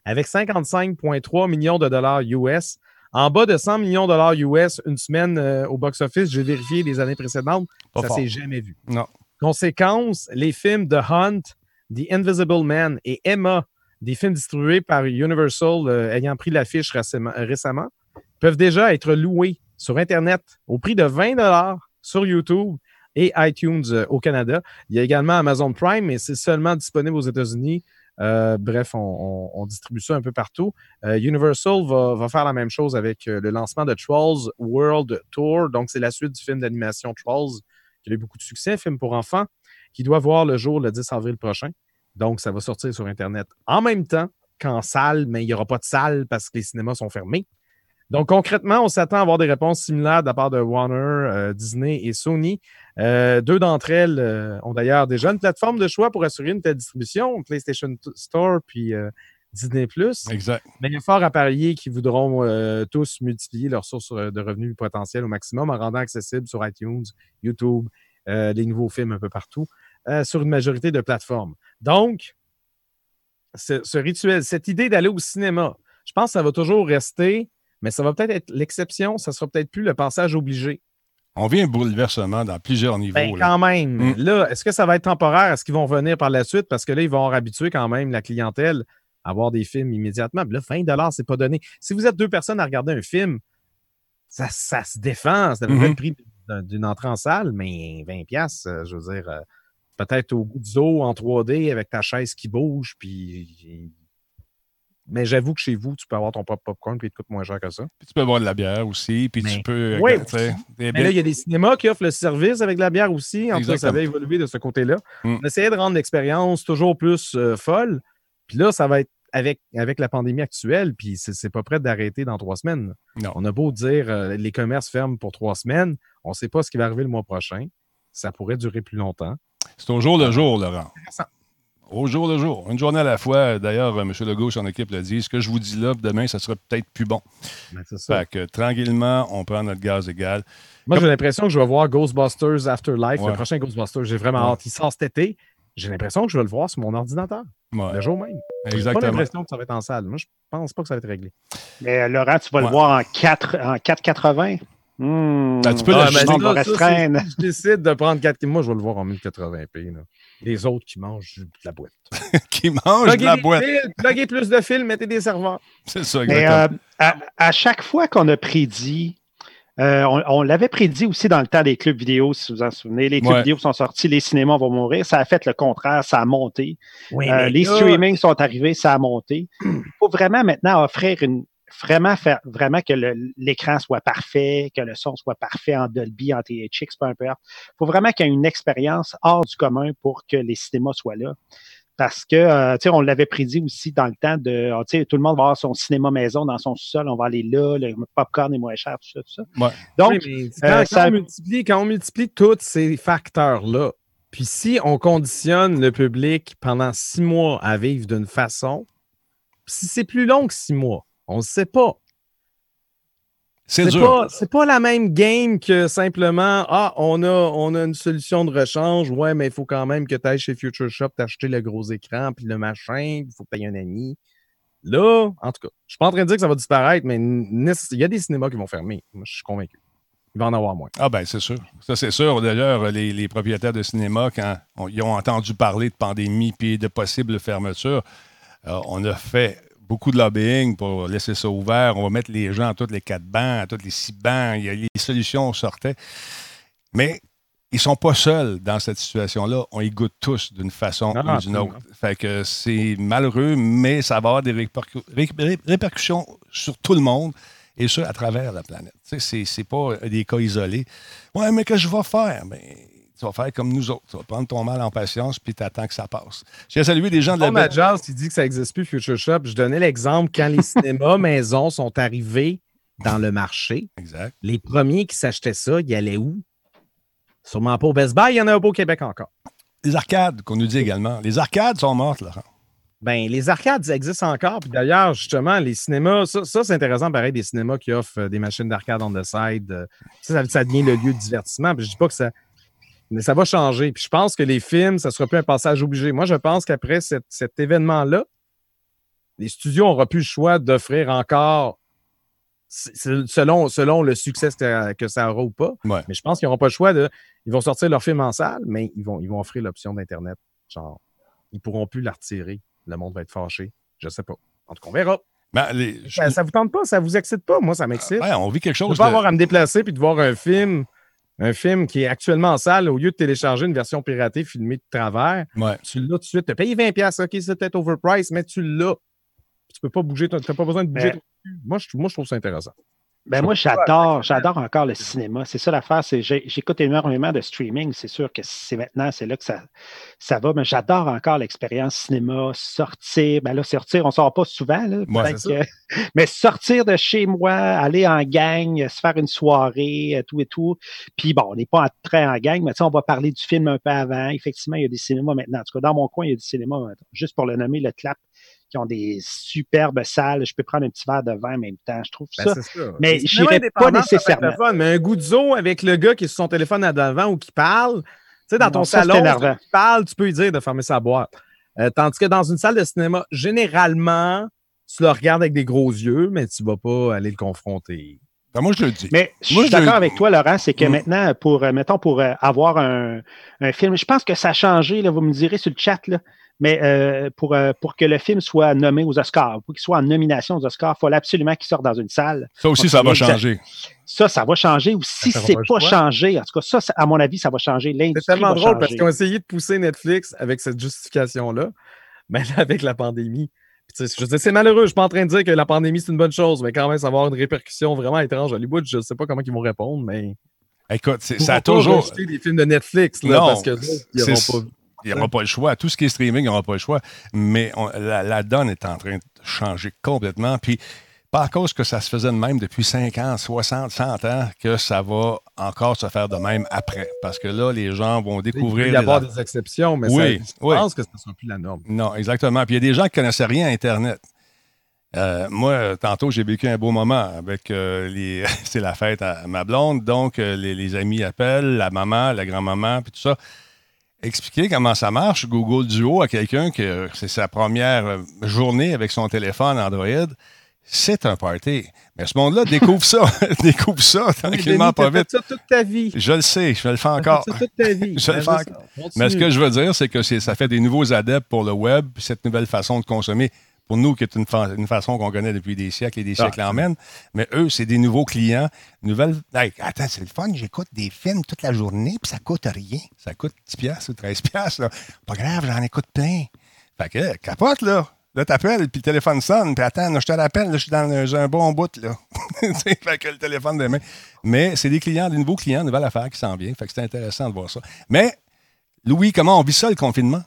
avec 55,3 millions de dollars US. En bas de 100 millions de dollars US une semaine euh, au box-office, j'ai vérifié les années précédentes, ça s'est jamais vu. Non. Conséquence, les films The Hunt, The Invisible Man et Emma des films distribués par Universal euh, ayant pris l'affiche récemment, peuvent déjà être loués sur Internet au prix de 20 sur YouTube et iTunes euh, au Canada. Il y a également Amazon Prime, mais c'est seulement disponible aux États-Unis. Euh, bref, on, distribue ça un peu partout. Universal va, faire la même chose avec le lancement de Trolls World Tour. Donc, c'est la suite du film d'animation Trolls qui a eu beaucoup de succès, film pour enfants, qui doit voir le jour le 10 avril prochain. Donc, ça va sortir sur Internet en même temps qu'en salle, mais il n'y aura pas de salle parce que les cinémas sont fermés. Donc, concrètement, on s'attend à avoir des réponses similaires de la part de Warner, euh, Disney et Sony. Euh, deux d'entre elles euh, ont d'ailleurs déjà une plateforme de choix pour assurer une telle distribution, PlayStation Store puis Disney+. Exact. Mais il y a fort à parier qu'ils voudront tous multiplier leurs sources de revenus potentiels au maximum en rendant accessible sur iTunes, YouTube, les nouveaux films un peu partout. Euh, sur une majorité de plateformes. Donc, ce, rituel, cette idée d'aller au cinéma, je pense que ça va toujours rester, mais ça va peut-être être, l'exception, ça sera peut-être plus le passage obligé. On vit un bouleversement dans plusieurs niveaux. Ben, quand même. Mm. Là, est-ce que ça va être temporaire? Est-ce qu'ils vont venir par la suite? Parce que là, ils vont avoir habitué quand même la clientèle à voir des films immédiatement. là, 20 c'est pas donné. Si vous êtes deux personnes à regarder un film, ça, se défend. Devrait mm-hmm. le prix d'une entrée en salle, mais 20 euh, je veux dire, euh, peut-être au bout du zoo en 3D avec ta chaise qui bouge. Puis... Mais j'avoue que chez vous, tu peux avoir ton propre popcorn puis il te coûte moins cher que ça. Puis tu peux avoir de la bière aussi. Puis tu peux. Oui, mais là, il y a des cinémas qui offrent le service avec de la bière aussi. En tout ça va évoluer de ce côté-là. Mm. On essayait de rendre l'expérience toujours plus euh, folle. Puis là, ça va être avec, avec la pandémie actuelle, puis c'est pas prêt d'arrêter dans trois semaines. On a beau dire euh, les commerces ferment pour trois semaines, on ne sait pas ce qui va arriver le mois prochain. Ça pourrait durer plus longtemps. C'est au jour le jour, Laurent. Au jour le jour. Une journée à la fois. D'ailleurs, M. Legault, son équipe l'a dit. Ce que je vous dis là, demain, ça sera peut-être plus bon. Ben, ça. Fait que tranquillement, on prend notre gaz égal. Moi, j'ai l'impression que je vais voir Ghostbusters Afterlife, le prochain Ghostbusters. J'ai vraiment hâte. Il sort cet été. J'ai l'impression que je vais le voir sur mon ordinateur. Le jour même. Exactement. J'ai pas l'impression que ça va être en salle. Moi, je pense pas que ça va être réglé. Mais euh, Laurent, tu vas le voir en, 4, en 480. Mmh. tu peux ah, je décide de prendre 4 Moi, je vais le voir en 1080p. Les autres qui mangent de la boîte. [laughs] qui mangent de la boîte. Pluguez plus de fils, mettez des serveurs. C'est ça, exactement. Euh, à, chaque fois qu'on a prédit, euh, on, l'avait prédit aussi dans le temps des clubs vidéo, si vous vous en souvenez. Les clubs vidéo sont sortis, les cinémas vont mourir. Ça a fait le contraire, ça a monté. Euh, les streamings sont arrivés, ça a monté. Il [clears throat] faut vraiment maintenant offrir une vraiment faire vraiment que l'écran soit parfait, que le son soit parfait en Dolby, en THX, peu importe. Il faut vraiment qu'il y ait une expérience hors du commun pour que les cinémas soient là. Parce que, euh, tu sais, on l'avait prédit aussi dans le temps de, ah, tu sais, tout le monde va avoir son cinéma maison dans son sous-sol, on va aller là, le popcorn est moins cher, tout ça, tout ça. Donc, quand, ça... on multiplie, quand on multiplie tous ces facteurs-là, puis si on conditionne le public pendant six mois à vivre d'une façon, si c'est plus long que six mois, on ne sait pas. C'est pas, pas la même game que simplement Ah, on a, on a une solution de rechange. Ouais, mais il faut quand même que tu ailles chez Future Shop t'acheter le gros écran puis le machin, il faut payer un ami. Là, en tout cas, je suis pas en train de dire que ça va disparaître, mais il y a des cinémas qui vont fermer. Moi, je suis convaincu. Il va en avoir moins. Ah ben c'est sûr. Ça, c'est sûr. D'ailleurs, les, propriétaires de cinéma, quand ils ont entendu parler de pandémie puis de possibles fermetures, euh, on a fait beaucoup de lobbying pour laisser ça ouvert. On va mettre les gens à tous les quatre bancs, à tous les six bancs. Il y a, les solutions sortaient. Mais ils sont pas seuls dans cette situation-là. On y goûte tous d'une façon ou d'une autre. Fait que c'est malheureux, mais ça va avoir des répercussions sur tout le monde et ça à travers la planète. C'est, c'est pas des cas isolés. Ouais, mais que je vais faire? Mais ben, tu vas faire comme nous autres. Tu vas prendre ton mal en patience puis tu attends que ça passe. J'ai salué des gens de la Jazz qui dit que ça n'existe plus, Future Shop. Je donnais l'exemple quand les [laughs] cinémas maison sont arrivés dans le marché. Exact. Les premiers qui s'achetaient ça, ils allaient où? Sûrement pas au Best Buy, il y en a pas au Québec encore. Les arcades, qu'on nous dit également. Les arcades sont mortes, Laurent. Ben, les arcades existent encore. Puis d'ailleurs, justement, les cinémas, ça, c'est intéressant, pareil, des cinémas qui offrent euh, des machines d'arcade on the side. Euh, ça, ça, devient le lieu de divertissement. Puis je dis pas que ça, mais ça va changer. Puis je pense que les films, ça ne sera plus un passage obligé. Moi, je pense qu'après cet, événement-là, les studios n'auront plus le choix d'offrir encore, selon, selon le succès que ça aura ou pas. Mais je pense qu'ils n'auront pas le choix de. Ils vont sortir leur film en salle, mais ils vont, ils vont offrir l'option d'Internet. Genre, ils ne pourront plus la retirer. Le monde va être fâché. Je ne sais pas. En tout cas, on verra. Ben, ça, ne vous tente pas, ça vous excite pas? Moi, ça m'excite. on vit quelque chose. Je ne pas avoir à me déplacer puis de voir un film un film qui est actuellement en salle, au lieu de télécharger une version piratée filmée de travers, tu l'as tout de suite. Tu as payé 20$, ok, c'est peut-être overpriced, mais tu l'as. Tu peux pas bouger, tu n'as pas besoin de bouger. Moi, je, moi, je trouve ça intéressant. Ben moi, j'adore, j'adore encore le cinéma. C'est ça l'affaire, c'est j'écoute énormément de streaming. C'est sûr que c'est maintenant, c'est là que ça, ça va, mais j'adore encore l'expérience cinéma, sortir. Ben là, sortir, on ne sort pas souvent, là, [laughs] mais sortir de chez moi, aller en gang, se faire une soirée, euh, tout et tout. Puis bon, on n'est pas très en gang, mais on va parler du film un peu avant. Effectivement, il y a des cinémas maintenant. En tout cas, dans mon coin, il y a du cinéma, juste pour le nommer, le clap qui ont des superbes salles. Je peux prendre un petit verre de vin en même temps. Je trouve ben, ça. Mais je n'irais pas nécessairement. mais un goût de zoo avec le gars qui est sur son téléphone à devant ou qui parle. Tu sais, dans ton salon, tu parles, tu peux lui dire de fermer sa boîte. Euh, tandis que dans une salle de cinéma, généralement, tu le regardes avec des gros yeux, mais tu ne vas pas aller le confronter. Ben, moi, je le dis. Mais je suis d'accord avec toi, Laurent, c'est que mm. maintenant, pour, euh, mettons, pour euh, avoir un, un, film, je pense que ça a changé, là, vous me direz sur le chat, là, mais euh, pour, euh, pour que le film soit nommé aux Oscars, pour qu'il soit en nomination aux Oscars, il faut absolument qu'il sorte dans une salle. Ça aussi, ça va changer. Ça, ça va changer. Ou si c'est pas changé, en tout cas, ça, à mon avis, ça va changer. C'est tellement drôle parce qu'ils ont essayé de pousser Netflix avec cette justification-là, mais avec la pandémie. je c'est malheureux. Je ne suis pas en train de dire que la pandémie, c'est une bonne chose, mais quand même, ça va avoir une répercussion vraiment étrange à Hollywood. Je ne sais pas comment ils vont répondre, mais. Écoute, ça a toujours. des films de Netflix, là, parce que ils pas il n'y aura pas le choix. Tout ce qui est streaming, il n'y aura pas le choix. Mais la, donne est en train de changer complètement. Puis, pas à cause que ça se faisait de même depuis 5 ans, 60, 100 ans, que ça va encore se faire de même après. Parce que là, les gens vont découvrir. Il peut y avoir des exceptions, mais je pense que ce ne sera plus la norme. Non, exactement. Puis il y a des gens qui ne connaissaient rien à Internet. Euh, moi, tantôt, j'ai vécu un beau moment avec euh, les. [laughs] c'est la fête à ma blonde, donc euh, les, les, amis appellent, la maman, la grand-maman, puis tout ça expliquer comment ça marche, Google Duo, à quelqu'un que c'est sa première euh, journée avec son téléphone Android, c'est un party. Mais ce monde-là découvre ça, [laughs] [laughs] découvre ça tranquillement, pas vite. ça toute ta vie. Je le sais, je le fais encore. Ça toute ta vie. [laughs] je le fais Mais ce que je veux dire, c'est que ça fait des nouveaux adeptes pour le web, cette nouvelle façon de consommer pour nous, qui est une, une façon qu'on connaît depuis des siècles et des siècles ah. en mène. Mais eux, c'est des nouveaux clients. Nouvelles. attends, c'est le fun, j'écoute des films toute la journée, puis ça coûte rien. Ça coûte 10$ ou 13$. Là. Pas grave, j'en écoute plein. Fait que, capote, là. Là, t'appelles, puis le téléphone sonne, puis attends, je te rappelle, je suis dans un, bon bout, là. [laughs] fait que le téléphone de main. Mais c'est des clients, des nouveaux clients, nouvelle affaire qui s'en vient. Fait que c'est intéressant de voir ça. Mais, Louis, comment on vit ça, le confinement?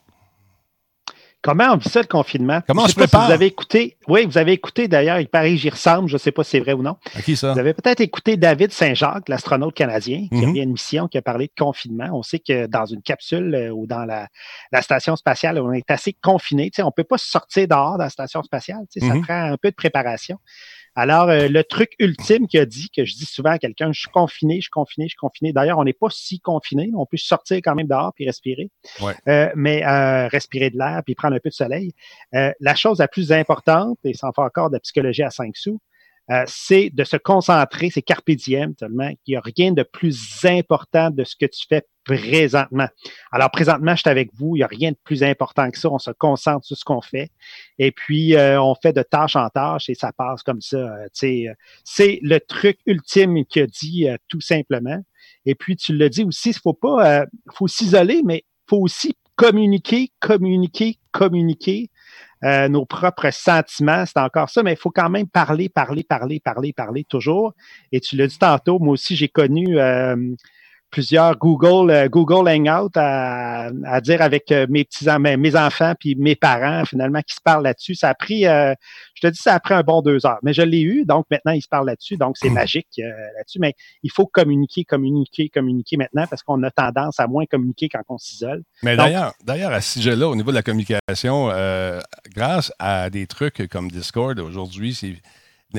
Comment on vit ça le confinement? Comment on se prépare? vous avez écouté, oui, vous avez écouté d'ailleurs, il paraît que j'y ressemble, je ne sais pas si c'est vrai ou non. À qui ça? Vous avez peut-être écouté David Saint-Jacques, l'astronaute canadien, qui a mhm. a une mission qui a parlé de confinement. On sait que dans une capsule euh, ou dans la, station spatiale, on est assez confiné. on ne peut pas sortir dehors de la station spatiale. Ça mhm. prend un peu de préparation. Alors, euh, le truc ultime qu'il a dit, que je dis souvent à quelqu'un, je suis confiné, je suis confiné, je suis confiné. D'ailleurs, on n'est pas si confiné. On peut sortir quand même dehors puis respirer. Euh, mais euh, respirer de l'air puis prendre un peu de soleil. la chose la plus importante, et sans faire encore de la psychologie à 5 sous, c'est de se concentrer, c'est carpe diem tellement qu'il n'y a rien de plus important de ce que tu fais présentement. Alors, présentement, je suis avec vous. Il n'y a rien de plus important que ça. On se concentre sur ce qu'on fait. Et puis, euh, on fait de tâche en tâche et ça passe comme ça. Euh, euh, c'est le truc ultime qu'il a dit tout simplement. Et puis, tu le dis aussi, il faut pas, faut s'isoler, mais il faut aussi communiquer, communiquer, communiquer. Nos propres sentiments, c'est encore ça, mais il faut quand même parler, parler, parler, parler, parler toujours. Et tu l'as dit tantôt, moi aussi, j'ai connu plusieurs Google, euh, Google Hangout à, à, dire avec euh, mes petits mes enfants puis mes parents finalement qui se parlent là-dessus. Ça a pris, euh, je te dis, ça a pris un bon deux heures, mais je l'ai eu, donc maintenant ils se parlent là-dessus, donc c'est magique là-dessus. Mais il faut communiquer, communiquer, communiquer maintenant parce qu'on a tendance à moins communiquer quand on s'isole. Mais d'ailleurs, d'ailleurs à ce sujet-là, au niveau de la communication, grâce à des trucs comme Discord aujourd'hui, c'est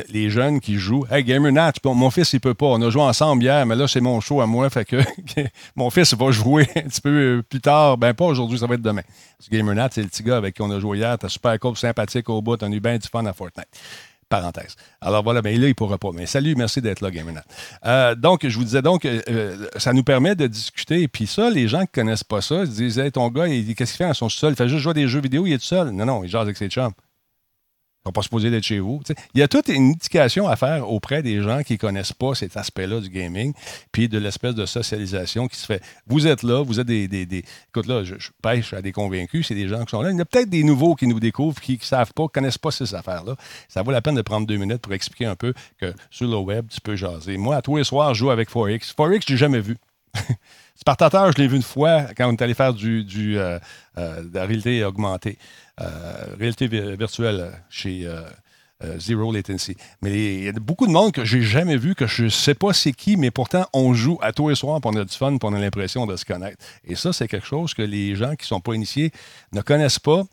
les jeunes qui jouent. Hey, Gamer Nat, mon fils, il peut pas. On a joué ensemble hier, mais là, c'est mon show à moi. [laughs] Fait que [laughs] mon fils va jouer un petit peu plus tard. Ben, pas aujourd'hui, ça va être demain. Gamer Nat, c'est le petit gars avec qui on a joué hier. T'as super cool, sympathique au bout. A eu bien du fun à Fortnite. Parenthèse. Alors voilà, ben là, il ne pourra pas. Mais salut, merci d'être là, Gamer Nat. Euh, donc, je vous disais donc, euh, ça nous permet de discuter. Et puis ça, les gens qui ne connaissent pas ça, ils disent hey, ton gars, qu'est-ce qu'il fait à son sol? Il fait juste jouer des jeux vidéo, il est seul. Non, non, il jase avec ses chums va pas supposé d'être chez vous. Il y a toute une indication à faire auprès des gens qui ne connaissent pas cet aspect-là du gaming, puis de l'espèce de socialisation qui se fait. Vous êtes là, vous êtes des. des, Écoute, là, je, pêche à des convaincus, c'est des gens qui sont là. Il y a peut-être des nouveaux qui nous découvrent, qui ne savent pas, ne connaissent pas ces affaires-là. Ça vaut la peine de prendre deux minutes pour expliquer un peu que sur le web, tu peux jaser. Moi, à tous les soirs, je joue avec Forex. Forex, je l'ai jamais vu. [laughs] Spartateur, je l'ai vu une fois quand on est allé faire du, euh, euh, de la réalité augmentée. Euh, réalité virtuelle chez euh, euh, Zero Latency. Mais il y a beaucoup de monde que j'ai jamais vu, que je ne sais pas c'est qui, mais pourtant on joue à tous les soirs, puis on du fun, puis on a l'impression de se connaître. Et ça, c'est quelque chose que les gens qui ne sont pas initiés ne connaissent pas.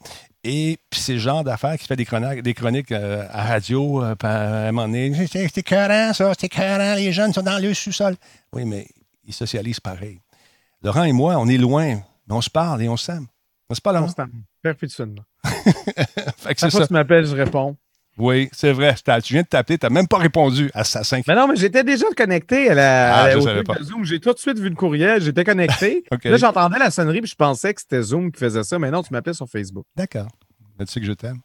Et puis c'est le genre d'affaires qui fait des chroniques, à radio à un moment donné. C'est écœurant, ça, c'est écœurant, les jeunes sont dans le sous-sol. Oui, mais ils socialisent pareil. Laurent et moi, on est loin, mais on se parle et on s'aime. C'est pas là. Perpétuellement. [laughs] fait que c'est ça. tu m'appelles, je réponds. Oui, c'est vrai. Tu viens de t'appeler, tu n'as même pas répondu à sa 5. Mais non, mais j'étais déjà connecté à la, ah, Zoom. J'ai tout de suite vu le courriel, j'étais connecté. [laughs] Là, j'entendais la sonnerie puis je pensais que c'était Zoom qui faisait ça, mais non, tu m'appelais sur Facebook. D'accord. Tu sais que je t'aime.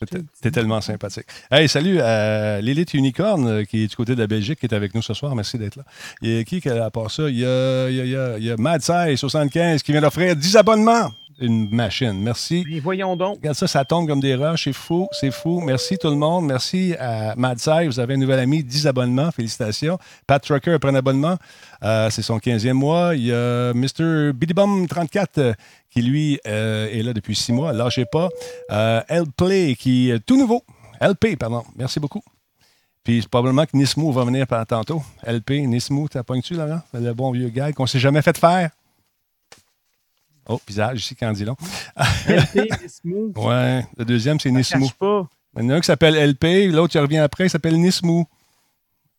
C'était tellement sympathique. Hey, salut à Lilith Unicorn, euh, qui est du côté de la Belgique, qui est avec nous ce soir. Merci d'être là. Il y a qui, à part ça? Il y a, il y a, il y a, Mad 75 qui vient d'offrir 10 abonnements une machine. Merci. voyons donc. Regarde ça, ça tombe comme des roches. C'est fou, c'est fou. Merci tout le monde. Merci à Madsai. Vous avez un nouvel ami, 10 abonnements. Félicitations. Pat Trucker a pris un abonnement. Euh, c'est son 15e mois. Il y a Mr. Bidibum34 qui, lui, euh, est là depuis 6 mois. Lâchez pas. Euh, Play qui est tout nouveau. LP, pardon. Merci beaucoup. Puis probablement que Nismo va venir par tantôt. LP, Nismo, t'as pointu là, Le bon vieux gars qu'on s'est jamais fait faire. Oh, visage ici, LP, [laughs] Nismou. Ouais, le deuxième, c'est Nismou. pas. Il y en a un qui s'appelle LP, l'autre qui revient après, il s'appelle Nismou.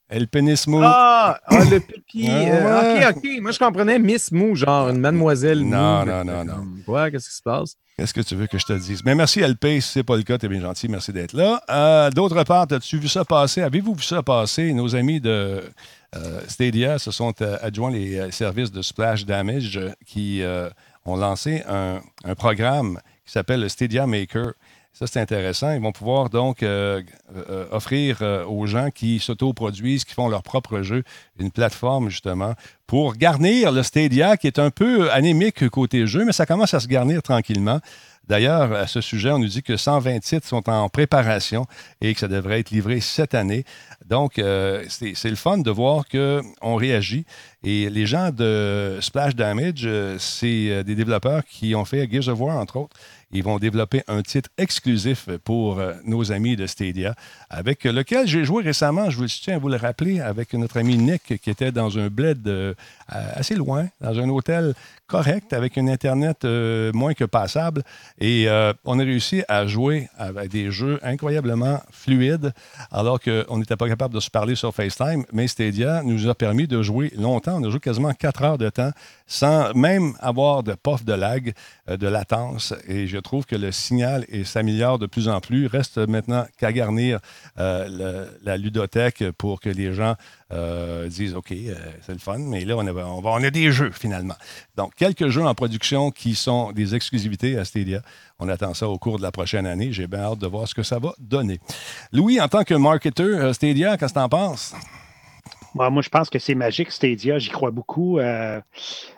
LP Nismou. Ah, ah le pipi. Euh, ok, ok. Moi, je comprenais Miss Mou, genre une mademoiselle. Non, non, non, non. Quoi, qu'est-ce qui se passe? Qu'est-ce que tu veux que je te dise? Mais merci LP, si ce n'est pas le cas, tu es bien gentil, merci d'être là. Euh, d'autre part, as-tu vu ça passer? Avez-vous vu ça passer? Nos amis de euh, Stadia se sont adjoints les services de Splash Damage qui ont lancé un, programme qui s'appelle le Stadia Maker. Ça, c'est intéressant. Ils vont pouvoir donc euh, euh, offrir euh, aux gens qui s'autoproduisent, qui font leur propre jeu, une plateforme justement pour garnir le Stadia qui est un peu anémique côté jeu, mais ça commence à se garnir tranquillement. D'ailleurs, à ce sujet, on nous dit que 120 titres sont en préparation et que ça devrait être livré cette année. Donc, euh, c'est le fun de voir qu'on réagit. Et les gens de Splash Damage, euh, c'est euh, des développeurs qui ont fait Gears of War, entre autres. Ils vont développer un titre exclusif pour nos amis de Stadia, avec lequel j'ai joué récemment, je vous tiens à vous le rappeler, avec notre ami Nick qui était dans un bled assez loin, dans un hôtel correct, avec un Internet moins que passable. Et on a réussi à jouer avec des jeux incroyablement fluides, alors qu'on n'était pas capable de se parler sur FaceTime, mais Stadia nous a permis de jouer longtemps. On a joué quasiment quatre heures de temps sans même avoir de pof de lag, euh, de latence. Et je trouve que le signal s'améliore de plus en plus. Reste maintenant qu'à garnir euh, la ludothèque pour que les gens euh, disent OK, c'est le fun, mais là, on a, on, a des jeux finalement. Donc, quelques jeux en production qui sont des exclusivités à Stadia. On attend ça au cours de la prochaine année. J'ai bien hâte de voir ce que ça va donner. Louis, en tant que marketeur, Stadia, qu'est-ce que tu en penses? Moi, je pense que c'est magique, Stadia. J'y crois beaucoup. Euh,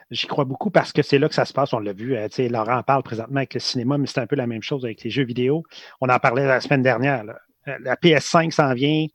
j'y crois beaucoup parce que c'est là que ça se passe. On l'a vu. Euh, Laurent en parle présentement avec le cinéma, mais c'est un peu la même chose avec les jeux vidéo. On en parlait la semaine dernière. La PS5 s'en vient.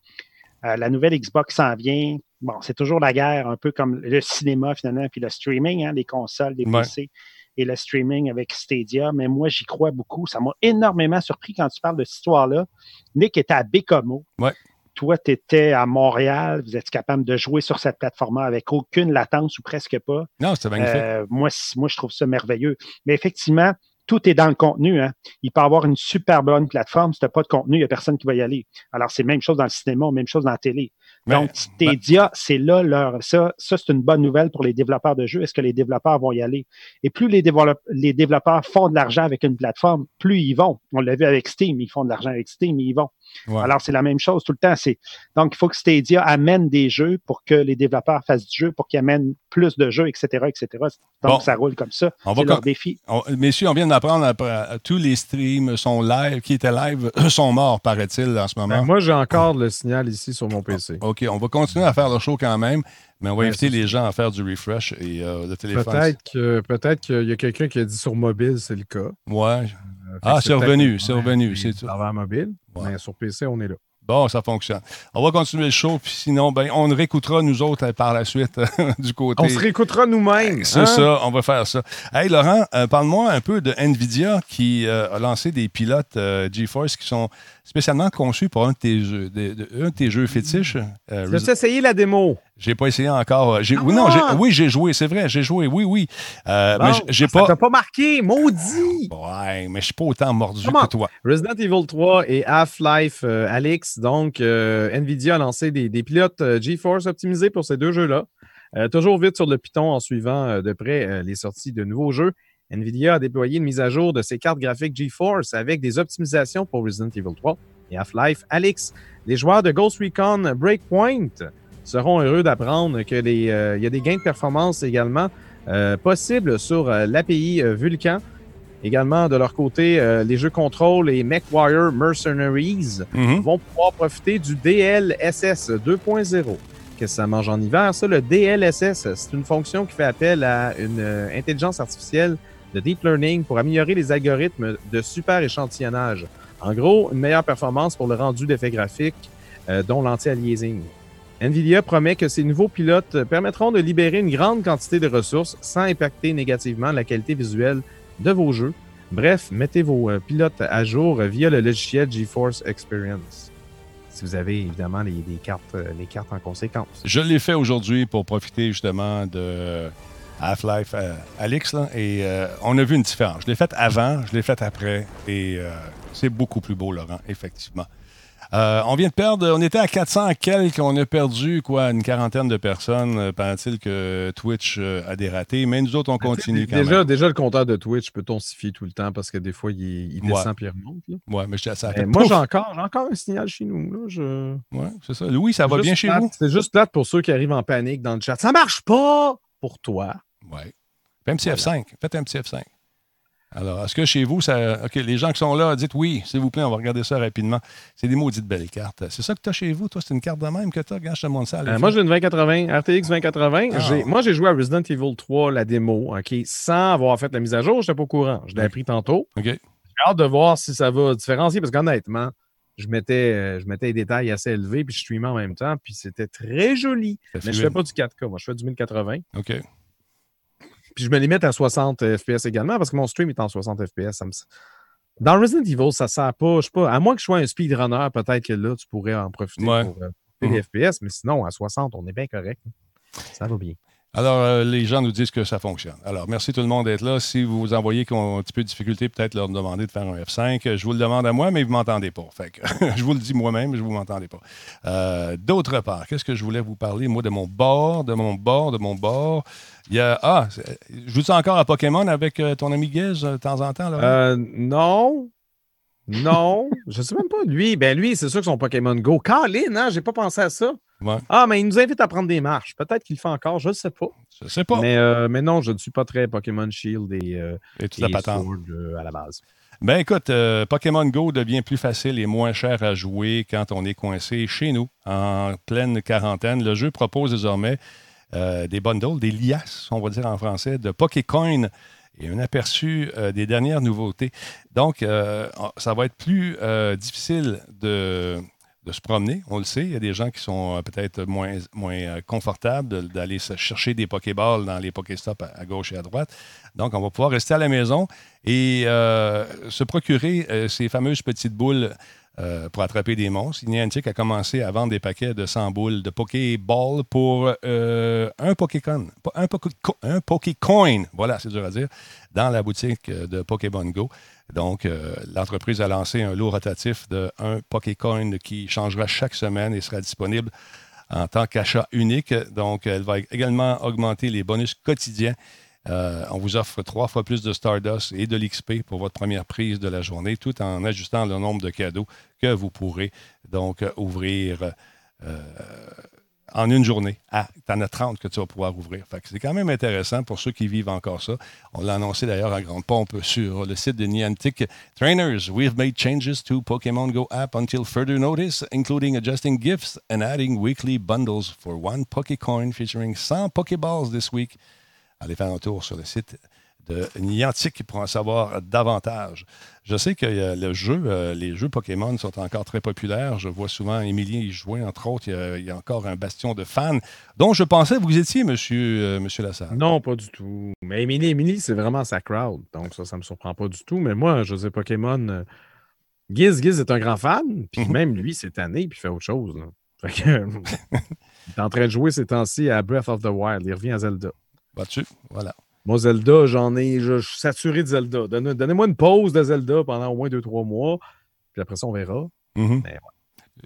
la nouvelle Xbox s'en vient. Bon, c'est toujours la guerre, un peu comme le cinéma finalement, puis le streaming, hein, les consoles, les PC et le streaming avec Stadia, mais moi, j'y crois beaucoup. Ça m'a énormément surpris quand tu parles de cette histoire-là. Nick était à Bécomo. Ouais. Toi, tu étais à Montréal. Vous êtes capable de jouer sur cette plateforme avec aucune latence ou presque pas. Non, c'est magnifique. Euh, moi, moi, je trouve ça merveilleux. Mais effectivement, tout est dans le contenu. Hein. Il peut avoir une super bonne plateforme. Si tu n'as pas de contenu, il n'y a personne qui va y aller. Alors, c'est même chose dans le cinéma, même chose dans la télé. Donc, Stadia, c'est là leur. Ça, ça c'est une bonne nouvelle pour les développeurs de jeux. Est-ce que les développeurs vont y aller? Et plus les, les développeurs font de l'argent avec une plateforme, plus ils vont. On l'a vu avec Steam, ils font de l'argent avec Steam, ils vont. Alors, c'est la même chose tout le temps. C'est Donc, il faut que Stadia amène des jeux pour que les développeurs fassent du jeu, pour qu'ils amènent plus de jeux, etc., etc. Donc, ça roule comme ça. C'est leur défi. messieurs, on vient d'apprendre tous les streams sont live, qui étaient live, [clears throat] sont morts, paraît-il, en ce moment. Ben, moi, j'ai encore le signal ici sur mon PC. OK, on va continuer à faire le show quand même, mais on va inviter les gens à faire du refresh et euh, le téléphone. Peut-être que peut-être qu'il y a quelqu'un qui a dit sur mobile, c'est le cas. Ouais. Euh, ah, c'est revenu, c'est revenu. C'est tout. mobile, mais sur PC, on est là. Bon, ça fonctionne. On va continuer le show, puis sinon, ben, on réécoutera nous autres par la suite [laughs] du côté. On se réécoutera nous-mêmes. C'est hein? ça, on va faire ça. Hey, Laurent, euh, parle-moi un peu de NVIDIA qui a lancé des pilotes GeForce qui sont spécialement conçu pour un de tes jeux, de, un de tes jeux fétiches. Euh, as essayé la démo? J'ai pas essayé encore. J'ai, oui, non, ah! oui, j'ai joué, c'est vrai, j'ai joué, oui, oui. Euh, mais j'ai pas. Ça pas marqué, maudit! Ouais, mais je suis pas autant mordu que toi. Resident Evil 3 et Half-Life euh, Alix, donc Nvidia a lancé des, des pilotes GeForce optimisés pour ces deux jeux-là. toujours vite sur le Python en suivant de près les sorties de nouveaux jeux. NVIDIA a déployé une mise à jour de ses cartes graphiques GeForce avec des optimisations pour Resident Evil 3 et Half-Life Alyx. Les joueurs de Ghost Recon Breakpoint seront heureux d'apprendre qu'il euh, y a des gains de performance également euh, possibles sur euh, l'API Vulkan. Également, de leur côté, les jeux Control et MechWarrior Mercenaries mm-hmm. vont pouvoir profiter du DLSS 2.0. Qu'est-ce que ça mange en hiver? Ça, le DLSS, c'est une fonction qui fait appel à une intelligence artificielle de deep learning pour améliorer les algorithmes de super échantillonnage. En gros, une meilleure performance pour le rendu d'effets graphiques, euh, dont l'anti-aliasing. NVIDIA promet que ces nouveaux pilotes permettront de libérer une grande quantité de ressources sans impacter négativement la qualité visuelle de vos jeux. Bref, mettez vos euh, pilotes à jour via le logiciel GeForce Experience. Si vous avez évidemment les, cartes, euh, les cartes en conséquence. Je l'ai fait aujourd'hui pour profiter justement de Half-Life euh, Alix, et euh, on a vu une différence. Je l'ai faite avant, je l'ai faite après, et c'est beaucoup plus beau, Laurent, effectivement. On vient de perdre, on était à 400 quelques, on a perdu quoi, une quarantaine de personnes. Pendant-il que Twitch a dératé, mais nous autres, on continue quand déjà, même. Déjà, le compteur de Twitch peut-on s'y fier tout le temps parce que des fois, il, descend puis il remonte. Ouais, mais je ça. moi, j'ai encore, encore un signal chez nous. Là. Je... Ouais, c'est ça. Louis, ça va bien chez vous? C'est juste plate pour ceux qui arrivent en panique dans le chat. Ça marche pas pour toi. Oui. Fais un petit F5. Faites un petit F5. Alors, est-ce que chez vous, ça. OK, les gens qui sont là, dites oui, s'il vous plaît, on va regarder ça rapidement. C'est des maudites belles cartes. C'est ça que tu as chez vous, toi? C'est une carte de même que tu as? Je te montre ça. Euh, moi, j'ai une 2080, RTX 2080. Ah. Moi, j'ai joué à Resident Evil 3, la démo, OK, sans avoir fait la mise à jour. Je n'étais pas au courant. Je l'ai appris tantôt. OK. hâte de voir si ça va différencier parce qu'honnêtement, je mettais, euh, je mettais des détails assez élevés puis je streamais en même temps puis c'était très joli. Mais je fais pas du 4K, moi je fais du 1080. OK. Puis je me limite à 60 FPS également parce que mon stream est en 60 FPS. Dans Resident Evil, ça sert pas, je sais pas, à moins que je sois un speedrunner, peut-être que là, tu pourrais en profiter pour euh, les mhm. FPS, mais sinon, à 60, on est bien correct. Ça va bien. Alors, euh, les gens nous disent que ça fonctionne. Alors, merci tout le monde d'être là. Si vous envoyez qu'ils ont un petit peu de difficulté, peut-être leur demander de faire un F5. Je vous le demande à moi, mais vous ne m'entendez pas. Fait que, [laughs] je vous le dis moi-même, je ne vous m'entendez pas. Euh, d'autre part, qu'est-ce que je voulais vous parler, moi, de mon bord, de mon bord, de mon bord? Il y a, ah, joues-tu encore à Pokémon avec euh, ton ami Guez de temps en temps? Là? non. Non, [laughs] je ne sais même pas. Lui, ben lui, c'est sûr que son Pokémon Go. Colin, hein, j'ai pas pensé à ça. Ah, mais il nous invite à prendre des marches. Peut-être qu'il le fait encore, je ne sais pas. Je sais pas. Mais, euh, mais, non, je ne suis pas très Pokémon Shield et, euh, et, tout euh, à la base. Ben écoute, Pokémon Go devient plus facile et moins cher à jouer quand on est coincé chez nous, en pleine quarantaine. Le jeu propose désormais des bundles, des liasses, on va dire en français, de Pokécoin et un aperçu des dernières nouveautés. Donc, ça va être plus difficile de se promener. On le sait, il y a des gens qui sont euh, peut-être moins, euh, confortables d'aller chercher des Pokéballs dans les Pokéstops à, gauche et à droite. Donc, on va pouvoir rester à la maison et euh, se procurer ces fameuses petites boules pour attraper des monstres. Niantic a commencé à vendre des paquets de 100 boules de Pokéball pour un Pokécon, un, Pokécoin, voilà, c'est dur à dire, dans la boutique de Pokébon Go. Donc, euh, l'entreprise a lancé un lot rotatif de un Pokécoin qui changera chaque semaine et sera disponible en tant qu'achat unique. Donc, elle va également augmenter les bonus quotidiens. Euh, on vous offre trois fois plus de Stardust et de l'XP pour votre première prise de la journée, tout en ajustant le nombre de cadeaux que vous pourrez donc ouvrir euh, en une journée. Ah, tu en as 30 que tu vas pouvoir ouvrir. c'est quand même intéressant pour ceux qui vivent encore ça. On l'a annoncé d'ailleurs à grande pompe sur le site de Niantic. Trainers, we've made changes to Pokemon Go app until further notice, including adjusting gifts and adding weekly bundles for one Pokecoin featuring 100 Pokeballs this week. Allez faire un tour sur le site de Niantic pour en savoir davantage. Je sais que euh, le jeu, euh, les jeux Pokémon sont encore très populaires. Je vois souvent Émilie y jouer, entre autres. Il y, a, encore un bastion de fans dont je pensais que vous étiez, monsieur, euh, monsieur Lassalle. Non, pas du tout. Mais Émilie, Émilie, c'est vraiment sa crowd. Donc ça, ça ne me surprend pas du tout. Mais moi, je sais Pokémon. Giz, Giz est un grand fan. Puis mhm. même lui, cette année, puis il fait autre chose. [laughs] il est en train de jouer ces temps-ci à Breath of the Wild. Il revient à Zelda. Vas-tu? Voilà. Moi, Zelda, j'en ai, je, suis saturé de Zelda. Donnez-moi une pause de Zelda pendant au moins deux, trois mois. Puis après ça, on verra. Mhm.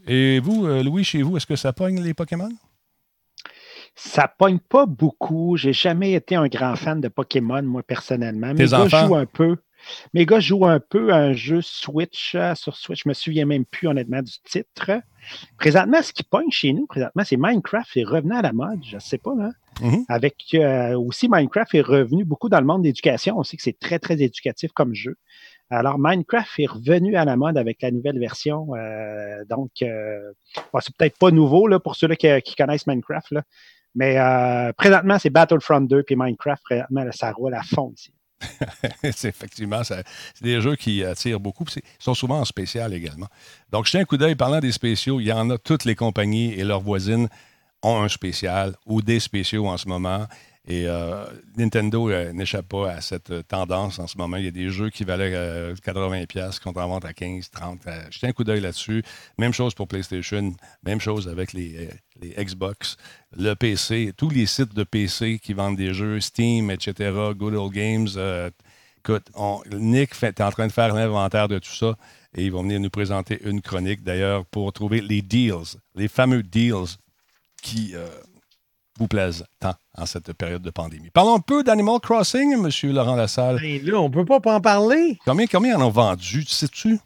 Et vous, euh, Louis, chez vous, est-ce que ça pogne les Pokémon? Ça pogne pas beaucoup. J'ai jamais été un grand fan de Pokémon, moi, personnellement. Mes gars jouent un peu. Mes gars jouent un peu à un jeu Switch euh, sur Switch. Je me souviens même plus, honnêtement, du titre. Présentement, ce qui pogne chez nous, présentement, c'est Minecraft est revenu à la mode. Je ne sais pas, là. Mhm. Avec euh, aussi Minecraft est revenu beaucoup dans le monde d'éducation. On sait que c'est très, très éducatif comme jeu. Alors, Minecraft est revenu à la mode avec la nouvelle version. Euh, donc, euh, c'est peut-être pas nouveau là, pour ceux-là qui, connaissent Minecraft. Là. Mais présentement, c'est Battlefront 2 puis Minecraft, présentement, ça roule à fond ici. [laughs] c'est effectivement, c'est des jeux qui attirent beaucoup. Ils sont souvent en spécial également. Donc, je tiens un coup d'œil. Parlant des spéciaux, il y en a toutes les compagnies et leurs voisines ont un spécial ou des spéciaux en ce moment. Et euh, Nintendo euh, n'échappe pas à cette tendance en ce moment. Il y a des jeux qui valaient 80$ euh, qu'on en vente à 15, 30. jetez un coup d'œil là-dessus. Même chose pour PlayStation, même chose avec les, Xbox, le PC, tous les sites de PC qui vendent des jeux, Steam, etc., Good Old Games. écoute, Nick est en train de faire l'inventaire de tout ça et ils vont venir nous présenter une chronique d'ailleurs pour trouver les deals, les fameux deals qui euh, vous plaisent tant en cette période de pandémie. Parlons un peu d'Animal Crossing, M. Laurent Lassalle. Ben là, on ne peut pas, en parler. Combien, combien en ont vendu, tu sais-tu?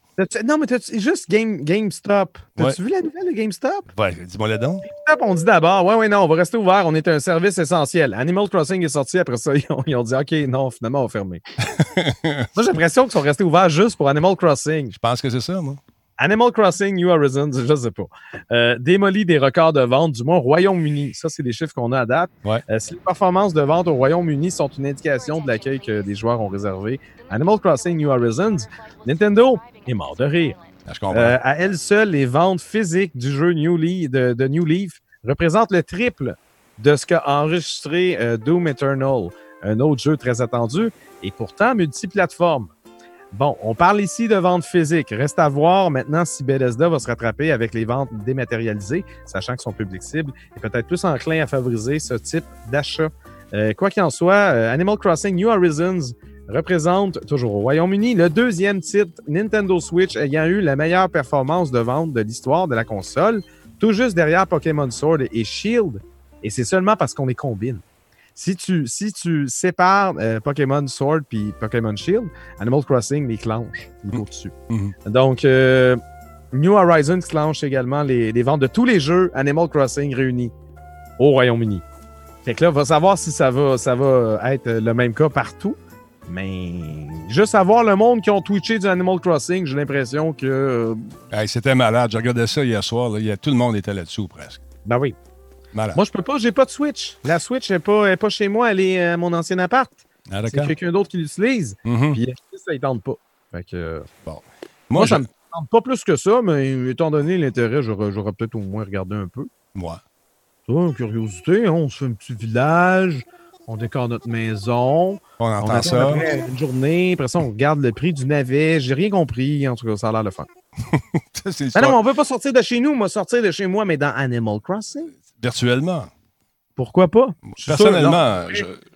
Non, mais juste Game, GameStop. T'as-tu vu la nouvelle de GameStop? Ouais, dis-moi le donc. GameStop, on dit d'abord, ouais, ouais, non, on va rester ouvert, on est un service essentiel. Animal Crossing est sorti, après ça, [laughs] ils ont, dit, OK, non, finalement, on va fermer. [laughs] moi, j'ai l'impression qu'ils sont restés ouverts juste pour Animal Crossing. Je pense que c'est ça, moi. Animal Crossing New Horizons, [laughs] je ne sais pas. Euh, démolit des records de vente, du moins au Royaume-Uni. Ça, c'est des chiffres qu'on a à date. Euh, si les performances de vente au Royaume-Uni sont une indication de l'accueil que des joueurs ont réservé, Animal Crossing New Horizons, Nintendo est mort de rire. Ah, euh, à elle seule, les ventes physiques du jeu New Leaf, de, New Leaf représentent le triple de ce qu'a enregistré Doom Eternal, un autre jeu très attendu et pourtant multiplateforme. Bon, on parle ici de vente physique. Reste à voir maintenant si Bethesda va se rattraper avec les ventes dématérialisées, sachant que son public cible est peut-être plus enclin à favoriser ce type d'achat. Euh, quoi qu'il en soit, euh, Animal Crossing New Horizons représente toujours au Royaume-Uni le deuxième titre Nintendo Switch ayant eu la meilleure performance de vente de l'histoire de la console, tout juste derrière Pokémon Sword et Shield. Et c'est seulement parce qu'on les combine. Si tu, si tu sépares euh, Pokémon Sword puis Pokémon Shield, Animal Crossing les clenche, il court dessus. Mm-hmm. Donc, euh, New Horizons clenche également les, ventes de tous les jeux Animal Crossing réunis au Royaume-Uni. Fait que là, on va savoir si ça va, ça va être le même cas partout. Mais juste savoir le monde qui ont twitché du Animal Crossing, j'ai l'impression que. Euh, c'était malade. J'ai regardé ça hier soir. Là. tout le monde était là-dessous presque. Ben oui. Moi, je peux pas, j'ai pas de Switch. La Switch n'est pas, pas chez moi, elle est à mon ancien appart. Ah, C'est quelqu'un d'autre qui l'utilise. Mm-hmm. Puis ça, il tente pas. Fait que, bon. Moi, ça me tente pas plus que ça, mais étant donné l'intérêt, j'aurais, peut-être au moins regardé un peu. Moi. Ça, curiosité, hein, on se fait un petit village, on décore notre maison. On entend ça. Après une journée, après ça, on regarde le prix du navet. J'ai rien compris. En tout cas, ça a l'air le fun. [laughs] ben non, on veut pas sortir de chez nous, moi, sortir de chez moi, mais dans Animal Crossing. Virtuellement. Pourquoi pas? Personnellement, euh,